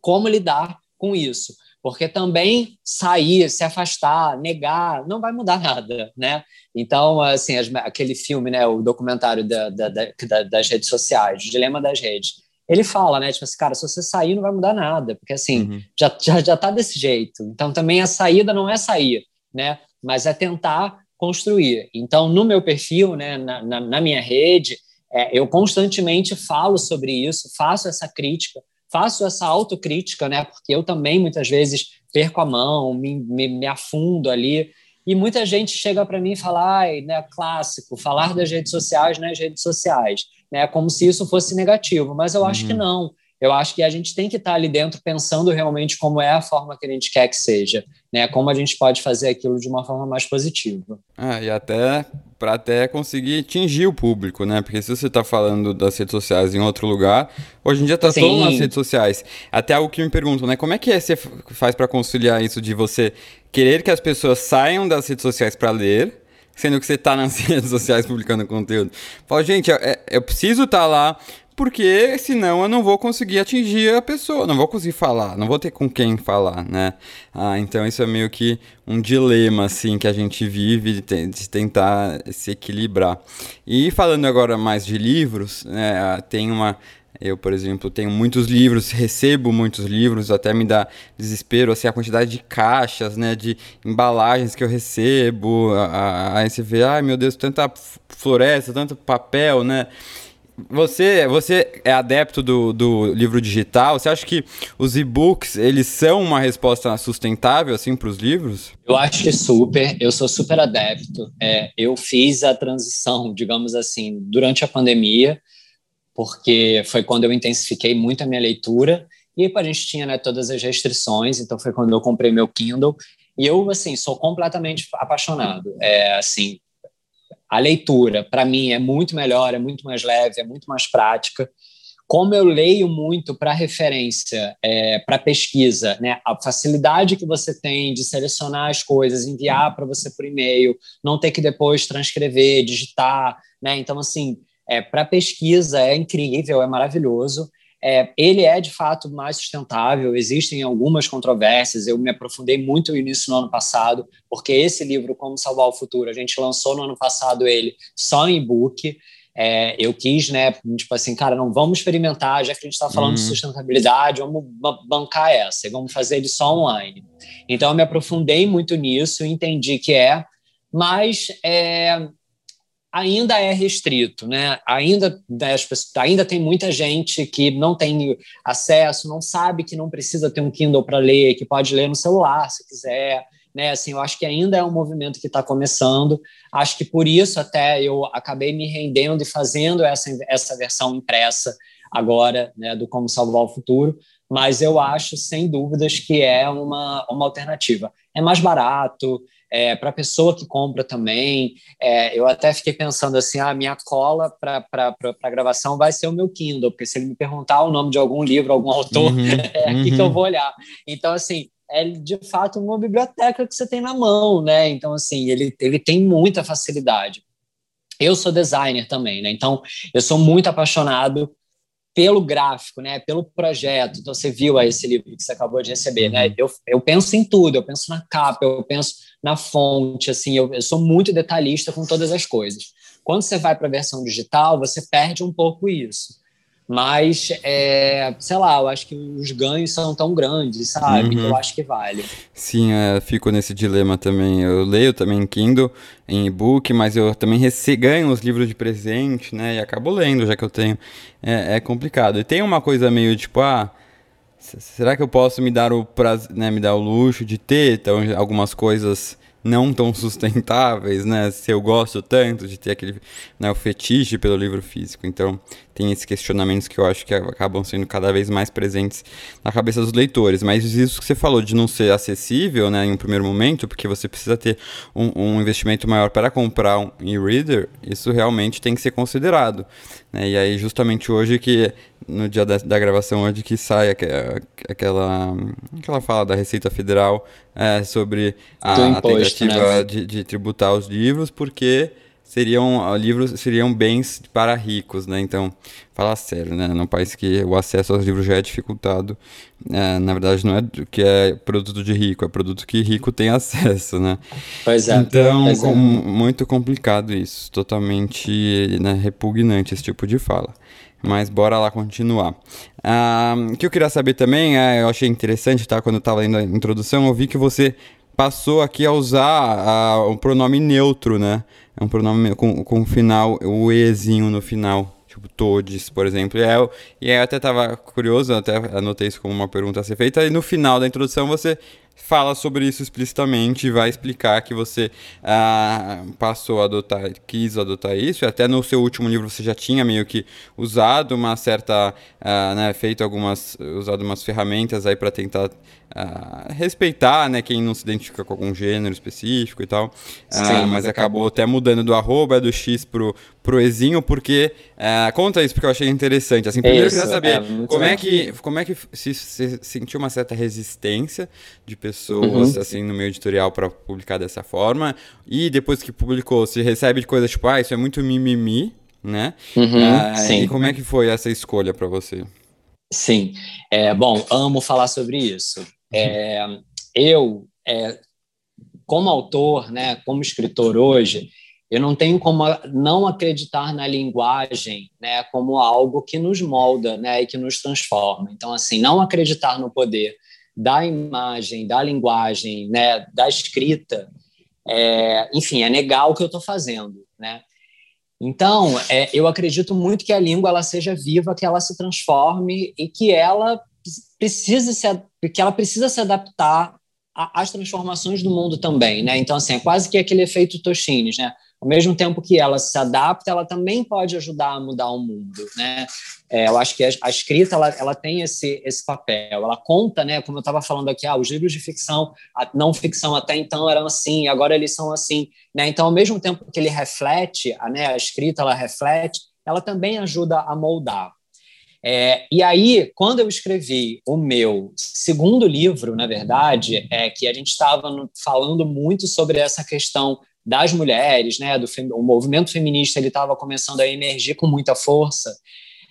como lidar com isso, porque também sair, se afastar, negar, não vai mudar nada, né? Então, assim, as, aquele filme, né, o documentário da, da, da, das redes sociais, o dilema das redes, ele fala, né, tipo assim, cara, se você sair não vai mudar nada, porque assim, uhum. já, já, já tá desse jeito. Então, também a saída não é sair, né, mas é tentar construir. Então, no meu perfil, né, na, na, na minha rede, é, eu constantemente falo sobre isso, faço essa crítica, faço essa autocrítica, né? Porque eu também muitas vezes perco a mão, me, me, me afundo ali. E muita gente chega para mim e fala, ai, né, clássico, falar das redes sociais nas redes sociais, né? Como se isso fosse negativo, mas eu uhum. acho que uhum. não. Eu acho que a gente tem que estar ali dentro pensando realmente como é a forma que a gente quer que seja, né? Como a gente pode fazer aquilo de uma forma mais positiva. Ah, e até para até conseguir atingir o público, né? Porque se você está falando das redes sociais em outro lugar, hoje em dia está todo nas redes sociais. Até algo que me perguntam, né? Como é que é, você faz para conciliar isso de você querer que as pessoas saiam das redes sociais para ler, sendo que você está nas redes sociais publicando conteúdo. Fala, gente, eu, é, eu preciso estar tá lá porque senão eu não vou conseguir atingir a pessoa, não vou conseguir falar, não vou ter com quem falar, né? Ah, então isso é meio que um dilema, assim, que a gente vive de, tentar se equilibrar. E falando agora mais de livros, né, ah, tem uma eu, por exemplo, tenho muitos livros, recebo muitos livros, até me dá desespero assim, a quantidade de caixas, né, de embalagens que eu recebo. Aí você vê, ai meu Deus, tanta floresta, tanto papel, né? Você, você é adepto do, do livro digital? Você acha que os e-books eles são uma resposta sustentável assim para os livros? Eu acho que super. Eu sou super adepto. É, eu fiz a transição, digamos assim, durante a pandemia, porque foi quando eu intensifiquei muito a minha leitura e a gente tinha né, todas as restrições. Então foi quando eu comprei meu Kindle e eu assim sou completamente apaixonado. É assim a leitura, para mim, é muito melhor, é muito mais leve, é muito mais prática. Como eu leio muito para referência, é, para pesquisa, né, a facilidade que você tem de selecionar as coisas, enviar para você por e-mail, não ter que depois transcrever, digitar, né? Então, assim, é, para pesquisa é incrível, é maravilhoso. É, ele é de fato mais sustentável, existem algumas controvérsias, eu me aprofundei muito nisso no ano passado, porque esse livro, Como Salvar o Futuro, a gente lançou no ano passado ele só em e-book. É, eu quis, né, tipo assim, cara, não vamos experimentar, já que a gente está falando uhum. de sustentabilidade, vamos bancar essa, e vamos fazer ele só online. Então, eu me aprofundei muito nisso, entendi que é, mas é, ainda é restrito, né? Ainda, ainda tem muita gente que não tem acesso, não sabe que não precisa ter um Kindle para ler, que pode ler no celular se quiser, né? Assim, eu acho que ainda é um movimento que está começando. Acho que por isso até eu acabei me rendendo e fazendo essa, essa versão impressa agora, né, do Como Salvar o Futuro, mas eu acho, sem dúvidas, que é uma, uma alternativa. É mais barato, é, para a pessoa que compra também. É, eu até fiquei pensando assim: a ah, minha cola para a gravação vai ser o meu Kindle, porque se ele me perguntar o nome de algum livro, algum autor, uhum, é aqui uhum. que eu uhum. vou olhar. Então, assim, é de fato uma biblioteca que você tem na mão, né? Então, assim, ele, ele tem muita facilidade. Eu sou designer também, né? Então, eu sou muito apaixonado pelo gráfico, né, pelo projeto. Então, você viu aí esse livro que você acabou de receber, né? Uhum. Eu, eu penso em tudo, eu penso na capa, eu penso na fonte, assim, eu, eu sou muito detalhista com todas as coisas. Quando você vai para a versão digital, você perde um pouco isso. Mas, é, sei lá, eu acho que os ganhos são tão grandes, sabe? Uhum. eu acho que vale. Sim, é, fico nesse dilema também. Eu leio também em Kindle, em e-book, mas eu também ganho os livros de presente, né? E acabo lendo, já que eu tenho. É, é complicado. E tem uma coisa meio tipo, ah será que eu posso me dar o prazer, né, me dar o luxo de ter então, algumas coisas não tão sustentáveis, né? Se eu gosto tanto de ter aquele né, o fetiche pelo livro físico. Então, tem esses questionamentos que eu acho que acabam sendo cada vez mais presentes na cabeça dos leitores. Mas isso que você falou de não ser acessível, né, em um primeiro momento, porque você precisa ter um, um investimento maior para comprar um e-reader, isso realmente tem que ser considerado. Né? E aí, justamente hoje que no dia da, da gravação hoje que sai aquela, aquela fala da Receita Federal é, sobre a, imposto, a tentativa né? de, de, tributar os livros, porque seriam livros seriam bens para ricos, né? Então, fala sério, né? Num país que o acesso aos livros já é dificultado, é, na verdade não é que é produto de rico, é produto que rico tem acesso, né? Pois é. Então, pois é. Com, muito complicado isso, totalmente né, repugnante esse tipo de fala. Mas bora lá continuar. Ah, o que eu queria saber também, é, eu achei interessante, tá? Quando eu estava lendo a introdução, eu vi que você passou aqui a usar o pronome neutro, né? É um pronome com, com final, o ezinho no final. Tipo, todes, por exemplo. E, é, e eu até estava curioso, até anotei isso como uma pergunta a ser feita. E no final da introdução você fala sobre isso explicitamente, vai explicar que você ah, passou a adotar, quis adotar isso, e até no seu último livro você já tinha meio que usado uma certa, ah, né, feito algumas, usado umas ferramentas aí para tentar ah, respeitar, né, quem não se identifica com algum gênero específico e tal, ah, mas acabou. até mudando do arroba do X pro, pro Ezinho, porque, ah, conta isso, porque eu achei interessante, assim, primeiro isso, eu queria saber é, como, é que, como é que se, se sentiu uma certa resistência de pessoas, uhum. assim, no meio editorial para publicar dessa forma, e depois que publicou, se recebe de coisas tipo, ah, isso é muito mimimi, né? Uhum, ah, e como é que foi essa escolha para você? Sim, é, bom, amo falar sobre isso. É, eu, é, como autor, né, como escritor hoje, eu não tenho como não acreditar na linguagem, né, como algo que nos molda, né, e que nos transforma. Então, assim, não acreditar no poder da imagem, da linguagem, né, da escrita, é, enfim, é negar o que eu estou fazendo, né? Então, é, eu acredito muito que a língua ela seja viva, que ela se transforme e que ela precisa se, que ela precisa se adaptar às transformações do mundo também, né? Então, assim, é quase que aquele efeito Toshines, né? Ao mesmo tempo que ela se adapta, ela também pode ajudar a mudar o mundo, né? É, eu acho que a, a escrita ela, ela tem esse, esse papel. Ela conta, né? Como eu estava falando aqui, ah, os livros de ficção, não ficção até então eram assim, agora eles são assim, né? Então, ao mesmo tempo que ele reflete, a, né, a escrita ela reflete, ela também ajuda a moldar. É, e aí, quando eu escrevi o meu segundo livro, na verdade, é que a gente estava falando muito sobre essa questão das mulheres, né, do o movimento feminista ele estava começando a emergir com muita força.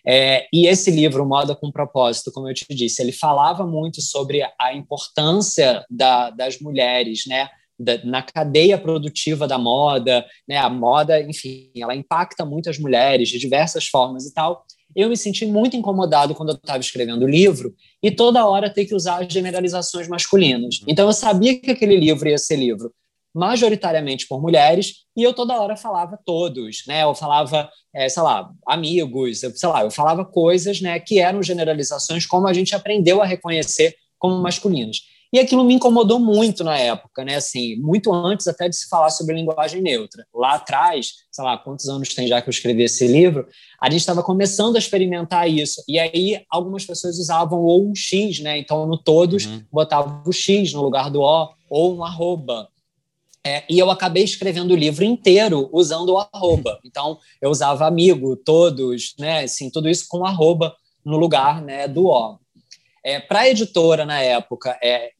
É, e esse livro, Moda com Propósito, como eu te disse, ele falava muito sobre a importância da, das mulheres, né, da, na cadeia produtiva da moda, né, a moda, enfim, ela impacta muitas mulheres de diversas formas e tal. Eu me senti muito incomodado quando eu estava escrevendo o livro e toda hora ter que usar generalizações masculinas. Então eu sabia que aquele livro ia ser livro majoritariamente por mulheres, e eu toda hora falava todos, né? Eu falava, é, sei lá, amigos, eu, sei lá, eu falava coisas, né, que eram generalizações como a gente aprendeu a reconhecer como masculinas. E aquilo me incomodou muito na época, né? Assim, muito antes até de se falar sobre linguagem neutra. Lá atrás, sei lá, quantos anos tem já que eu escrevi esse livro, a gente estava começando a experimentar isso. E aí algumas pessoas usavam ou um X, né? Então no todos uhum. botava o X no lugar do O ou um arroba. É, e eu acabei escrevendo o livro inteiro usando o arroba. Então, eu usava amigo, todos, né? Assim, tudo isso com arroba no lugar né, do O. É, Para a editora, na época, é,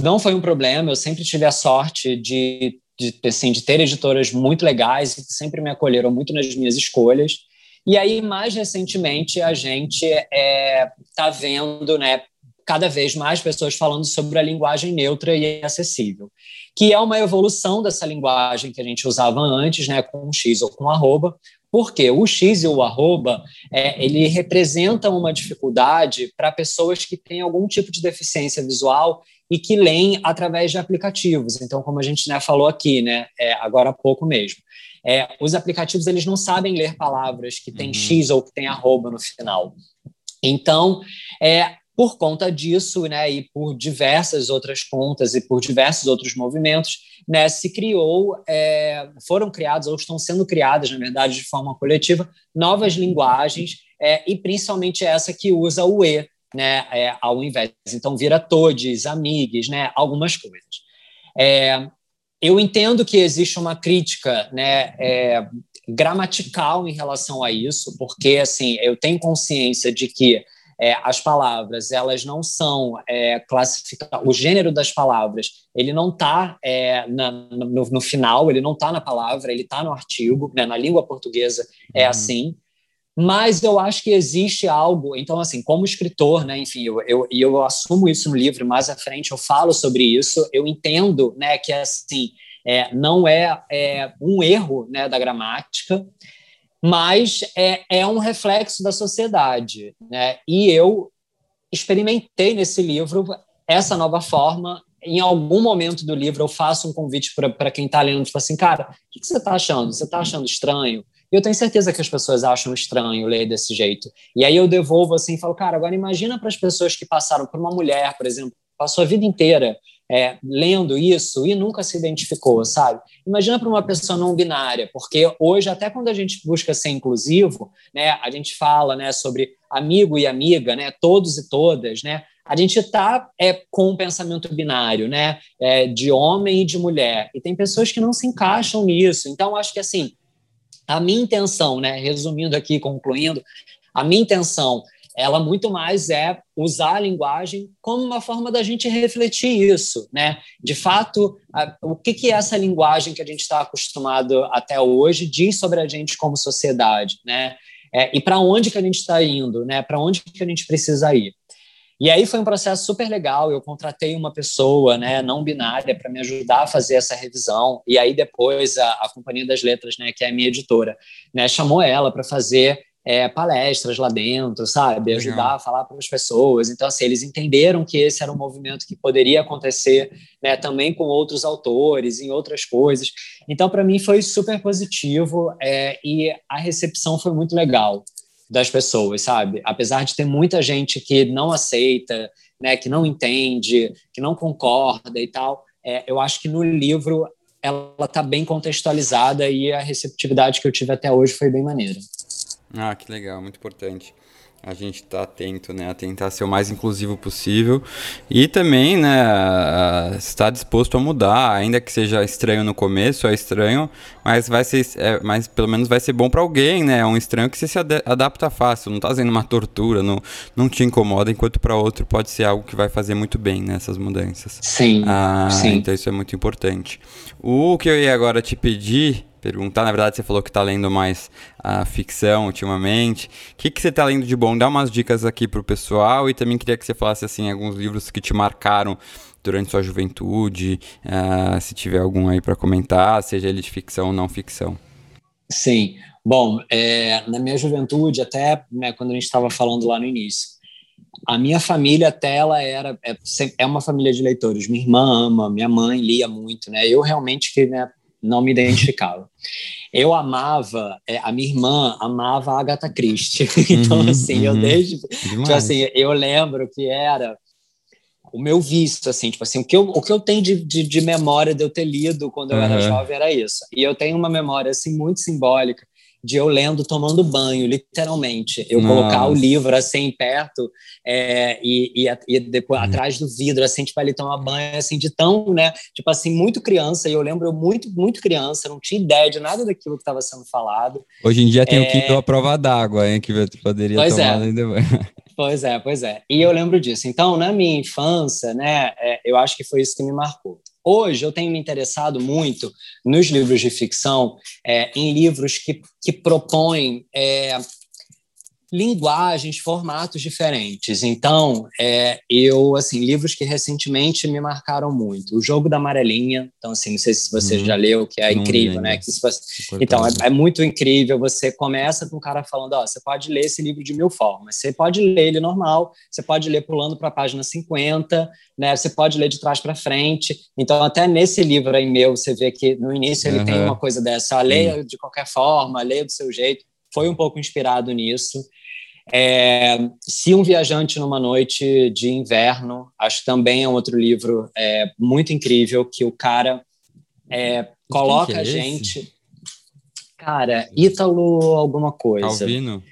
não foi um problema. Eu sempre tive a sorte de, de, assim, de ter editoras muito legais que sempre me acolheram muito nas minhas escolhas. E aí, mais recentemente, a gente está é, tá vendo né, cada vez mais pessoas falando sobre a linguagem neutra e acessível, que é uma evolução dessa linguagem que a gente usava antes, né, com X ou com arroba, porque o X e o arroba, é, ele representam uma dificuldade para pessoas que têm algum tipo de deficiência visual e que leem através de aplicativos. Então, como a gente né, falou aqui, né, é, agora há pouco mesmo, é, os aplicativos eles não sabem ler palavras que têm uhum. X ou que têm arroba no final. Então, é, por conta disso, né, e por diversas outras contas e por diversos outros movimentos, né, se criou, é, foram criadas ou estão sendo criadas, na verdade, de forma coletiva, novas linguagens é, e principalmente essa que usa o e, né, é, ao invés. Então vira todes, amigos, né, algumas coisas. É, eu entendo que existe uma crítica, né, é, gramatical em relação a isso, porque assim eu tenho consciência de que é, as palavras elas não são é, classificadas, o gênero das palavras ele não está é, no, no, final, ele não está na palavra, ele está no artigo, né? na língua portuguesa é uhum. assim, mas eu acho que existe algo, então assim, como escritor, né, enfim, eu, eu, eu assumo isso no livro, mais à frente eu falo sobre isso, eu entendo né, que assim, é, não é, é um erro né, da gramática, mas é, é um reflexo da sociedade. Né? E eu experimentei nesse livro essa nova forma. Em algum momento do livro, eu faço um convite para quem está lendo, tipo assim, cara, o que, você está achando? Você está achando estranho? E eu tenho certeza que as pessoas acham estranho ler desse jeito. E aí eu devolvo assim, falo, cara, agora imagina para as pessoas que passaram por uma mulher, por exemplo, passou a vida inteira é, lendo isso e nunca se identificou, sabe? Imagina para uma pessoa não binária, porque hoje, até quando a gente busca ser inclusivo, né, a gente fala né, sobre amigo e amiga, né, todos e todas, né, a gente está é, com um pensamento binário, né, é, de homem e de mulher, e tem pessoas que não se encaixam nisso. Então, acho que assim, a minha intenção, né, resumindo aqui, concluindo, a minha intenção ela muito mais é usar a linguagem como uma forma da gente refletir isso, né? De fato, a, o que, que essa linguagem que a gente está acostumado até hoje diz sobre a gente como sociedade, né? É, e para onde que a gente está indo, né? Para onde que a gente precisa ir? E aí foi um processo super legal. Eu contratei uma pessoa, né, não binária, para me ajudar a fazer essa revisão. E aí depois a, a Companhia das Letras, né, que é a minha editora, né, chamou ela para fazer é, palestras lá dentro, sabe? Ajudar Legal. a falar para as pessoas. Então, assim, eles entenderam que esse era um movimento que poderia acontecer né, também com outros autores, em outras coisas. Então, para mim, foi super positivo é, e a recepção foi muito legal das pessoas, sabe? Apesar de ter muita gente que não aceita, né, que não entende, que não concorda e tal, é, eu acho que no livro ela está bem contextualizada e a receptividade que eu tive até hoje foi bem maneira. Ah, que legal, muito importante a gente está atento, né, a tentar ser o mais inclusivo possível e também, né, estar disposto a mudar, ainda que seja estranho no começo, é estranho, mas vai ser, é, mas pelo menos vai ser bom para alguém, né, é um estranho que você se adapta fácil, não está sendo uma tortura, não, não te incomoda, enquanto para outro pode ser algo que vai fazer muito bem nessas mudanças. Sim, ah, sim. Então isso é muito importante. O que eu ia agora te pedir perguntar. Na verdade, você falou que está lendo mais a ficção ultimamente. O que, que você está lendo de bom? Dá umas dicas aqui para o pessoal e também queria que você falasse assim alguns livros que te marcaram durante sua juventude, uh, se tiver algum aí para comentar, seja ele de ficção ou não ficção. Sim. Bom, é, na minha juventude, até né, quando a gente estava falando lá no início, a minha família até ela era é, é, uma família de leitores. Minha irmã ama, minha mãe lia muito, né? Eu realmente que né, não me identificava. Eu amava, é, a minha irmã amava a Agatha Christie. então, uhum, assim, uhum. eu desde. Tipo assim, eu lembro que era o meu vício, assim, tipo assim, o que eu, o que eu tenho de, de, de memória de eu ter lido quando eu uhum. era jovem era isso. E eu tenho uma memória, assim, muito simbólica de eu lendo tomando banho, literalmente. Eu Nossa. colocar o livro assim perto é, e, e, e, depois hum. atrás do vidro, assim, tipo, ali tomar banho, assim, de tão, né? Tipo assim, muito criança. E eu lembro eu muito, muito criança, não tinha ideia de nada daquilo que estava sendo falado. Hoje em dia tem é... o Kindle à prova d'água, hein? Que poderia pois tomar é. Pois é, pois é. E eu lembro disso. Então, na minha infância, né, é, eu acho que foi isso que me marcou. Hoje eu tenho me interessado muito nos livros de ficção, é, em livros que, que propõem é, linguagens, formatos diferentes. Então, é, eu, assim, livros que recentemente me marcaram muito. O Jogo da Amarelinha, então, assim, não sei se você uhum. já leu, que é não incrível, né? Que você... Então, é, é, muito incrível. Você começa com um cara falando, ó, você pode ler esse livro de mil formas. Você pode ler ele normal, você pode ler pulando para a página 50, né? Você pode ler de trás para frente. Então, até nesse livro aí meu, você vê que no início ele uhum. tem uma coisa dessa, leia uhum. de qualquer forma, leia do seu jeito. Foi um pouco inspirado nisso. É, Se um Viajante numa Noite de Inverno, acho que também é um outro livro é, muito incrível, que o cara é, coloca é a gente... Esse? Cara, Ítalo alguma coisa. Calvino?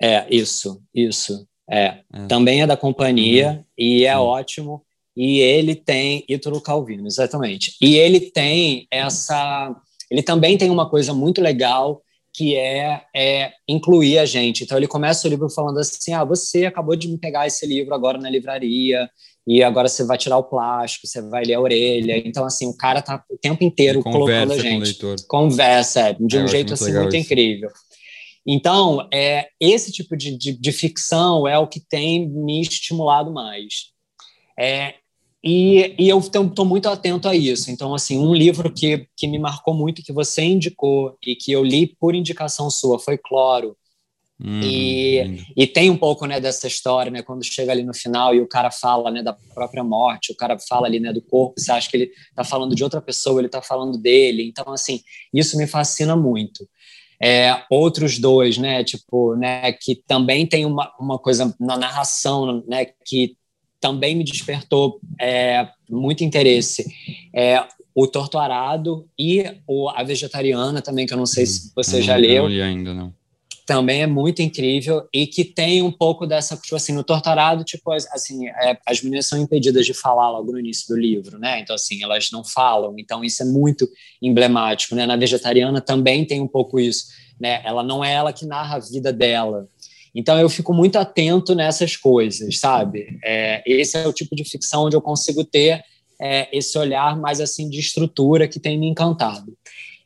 É, isso, isso. É. é. Também é da companhia uhum. e é Sim. ótimo. E ele tem... Ítalo Calvino, exatamente. E ele tem essa... Ele também tem uma coisa muito legal que é, é, incluir a gente. Então ele começa o livro falando assim: ah, você acabou de me pegar esse livro agora na livraria e agora você vai tirar o plástico, você vai ler a orelha. Então assim o cara tá o tempo inteiro colocando a gente, conversa é, de é, um jeito muito assim muito isso. incrível. Então é esse tipo de, de, de, ficção é o que tem me estimulado mais. É, e, e eu estou muito atento a isso. Então, assim, um livro que, que me marcou muito, que você indicou e que eu li por indicação sua, foi Cloro. Hum, e, e tem um pouco né, dessa história, né, quando chega ali no final e o cara fala né, da própria morte, o cara fala ali né, do corpo, você acha que ele está falando de outra pessoa, ele está falando dele. Então, assim, isso me fascina muito. É, outros dois, né, tipo, né, que também tem uma, uma coisa na narração, né, que também me despertou é, muito interesse. É, o Torturado e o A Vegetariana também, que eu não sei se você já leu. Não li ainda, não. Também é muito incrível e que tem um pouco dessa, tipo assim, no Torturado, tipo, assim, é, as meninas são impedidas de falar logo no início do livro, né? Então, assim, elas não falam, então isso é muito emblemático, né? Na Vegetariana também tem um pouco isso, né? Ela não é ela que narra a vida dela, Então eu fico muito atento nessas coisas, sabe? É, esse é o tipo de ficção onde eu consigo ter é, esse olhar mais assim de estrutura que tem me encantado.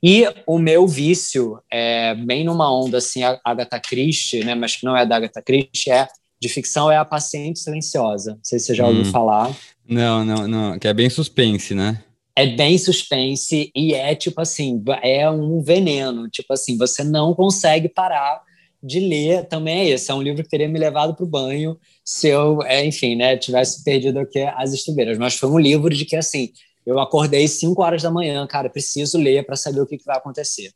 E o meu vício, é, bem numa onda assim, a Agatha Christie, né, mas que não é da Agatha Christie, é de ficção é a Paciente Silenciosa. Não sei se você já ouviu hum. falar. Não, não, não, que é bem suspense, né? É bem suspense e é tipo assim, é um veneno, tipo assim, você não consegue parar de ler também é esse. É um livro que teria me levado para o banho se eu, é, enfim, né, tivesse perdido aqui as estribeiras. Mas foi um livro de que, assim, eu acordei 5 horas da manhã, cara, preciso ler para saber o que, que, vai acontecer.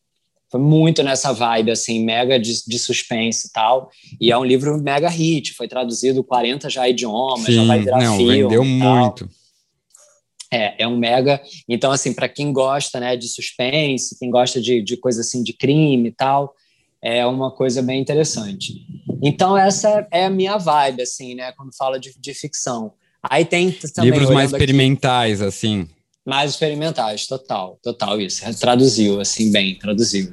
Foi muito nessa vibe, assim, mega de, de, suspense e tal. E é um livro mega hit, foi traduzido 40 já idiomas, Sim, já vai virar não, filme. Vendeu muito. É, é um mega. Então, assim, para quem gosta né, de suspense, quem gosta de, de coisa assim de crime e tal, é uma coisa bem interessante. Então, essa é a minha vibe, assim, né, quando fala de, de ficção. Aí tem também. Livros mais experimentais, aqui, assim. Mais experimentais, total, total isso. Traduziu, assim, bem, traduziu.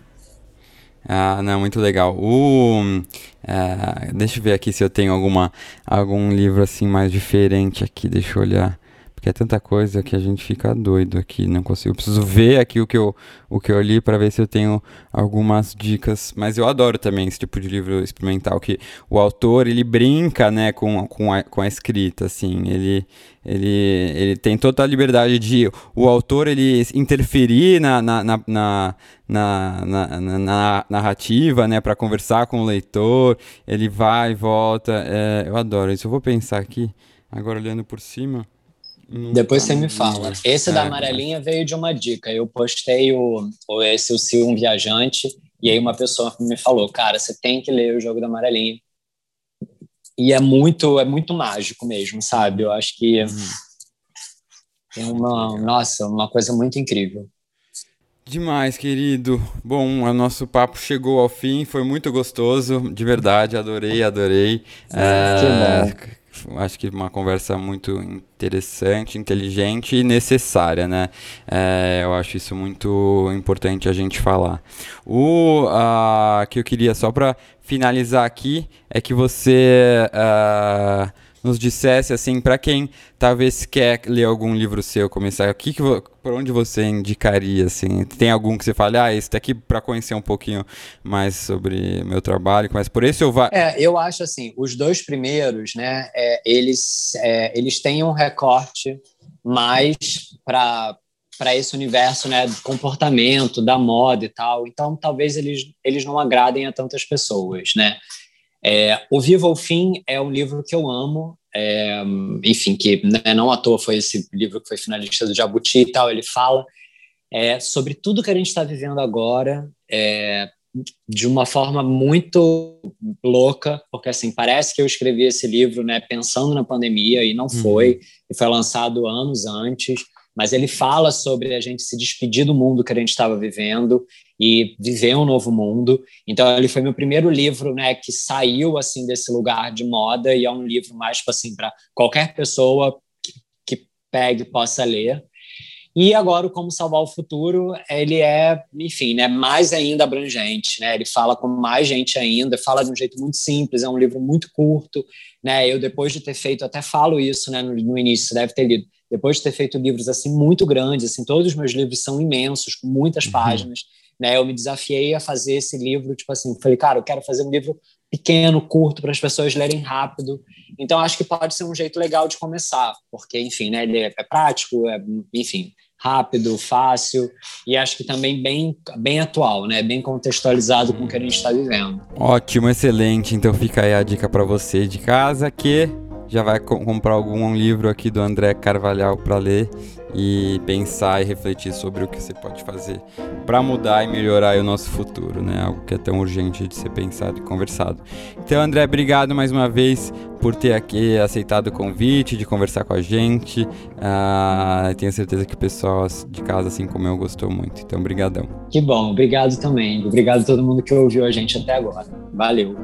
Ah, não, muito legal. O, uh, deixa eu ver aqui se eu tenho alguma, algum livro assim mais diferente aqui, deixa eu olhar. Porque é tanta coisa que a gente fica doido aqui, não consigo. Eu preciso ver aqui o que eu, o que eu li para ver se eu tenho algumas dicas. Mas eu adoro também esse tipo de livro experimental, que o autor, ele brinca, né, com, com, a, com a escrita, assim. Ele, ele, ele tem toda a liberdade de o autor, ele interferir na, na, na, na na, na, na, narrativa, né, para conversar com o leitor, ele vai e volta, é, eu adoro isso. Eu vou pensar aqui, agora olhando por cima. Depois você me fala. Esse da é. amarelinha veio de uma dica. Eu postei o, o esse o Se um Viajante e aí uma pessoa me falou, cara, você tem que ler o jogo da amarelinha. E é muito é muito mágico mesmo, sabe? Eu acho que uhum. tem uma nossa uma coisa muito incrível. Demais, querido. Bom, o nosso papo chegou ao fim, foi muito gostoso, de verdade, adorei, adorei. É, acho que uma conversa muito interessante, inteligente e necessária, né? É, eu acho isso muito importante a gente falar. O uh, que eu queria só para finalizar aqui é que você uh, nos dissesse assim para quem talvez quer ler algum livro seu começar que, que por onde você indicaria assim? Tem algum que você fale ah esse daqui para conhecer um pouquinho mais sobre meu trabalho mas por esse eu vá é eu acho assim os dois primeiros né é, eles é, eles têm um recorte mais para para esse universo né do comportamento da moda e tal. Então talvez eles eles não agradem a tantas pessoas né é, o Viva ao Fim é um livro que eu amo, é, enfim, que né, não à toa foi esse livro que foi finalista do Jabuti e tal. Ele fala é, sobre tudo que a gente está vivendo agora, é, de uma forma muito louca, porque assim parece que eu escrevi esse livro, né, pensando na pandemia e não uhum. foi, e foi lançado anos antes mas ele fala sobre a gente se despedir do mundo que a gente estava vivendo e viver um novo mundo. Então ele foi meu primeiro livro, né, que saiu assim desse lugar de moda e é um livro mais assim para qualquer pessoa que, que pegue possa ler. E agora Como Salvar o Futuro, ele é, enfim, né, mais ainda abrangente, né? Ele fala com mais gente ainda, fala de um jeito muito simples, é um livro muito curto, né? Eu depois de ter feito, até falo isso, né, no, no início, deve ter lido depois de ter feito livros assim muito grandes, assim, todos os meus livros são imensos, com muitas uhum. páginas, né? Eu me desafiei a fazer esse livro, tipo assim, falei, cara, eu quero fazer um livro pequeno, curto, para as pessoas lerem rápido. Então, acho que pode ser um jeito legal de começar, porque, enfim, né, ele é, é prático, é, enfim, rápido, fácil e acho que também bem, bem atual, né? Bem contextualizado com o que a gente está vivendo. Ótimo, excelente. Então fica aí a dica para você de casa que já vai comprar algum livro aqui do André Carvalhal para ler e pensar e refletir sobre o que você pode fazer para mudar e melhorar o nosso futuro, né? Algo que é tão urgente de ser pensado e conversado. Então, André, obrigado mais uma vez por ter aqui aceitado o convite de conversar com a gente. Uh, tenho certeza que o pessoal de casa, assim como eu, gostou muito. Então, obrigadão. Que bom, obrigado também. Obrigado a todo mundo que ouviu a gente até agora. Valeu.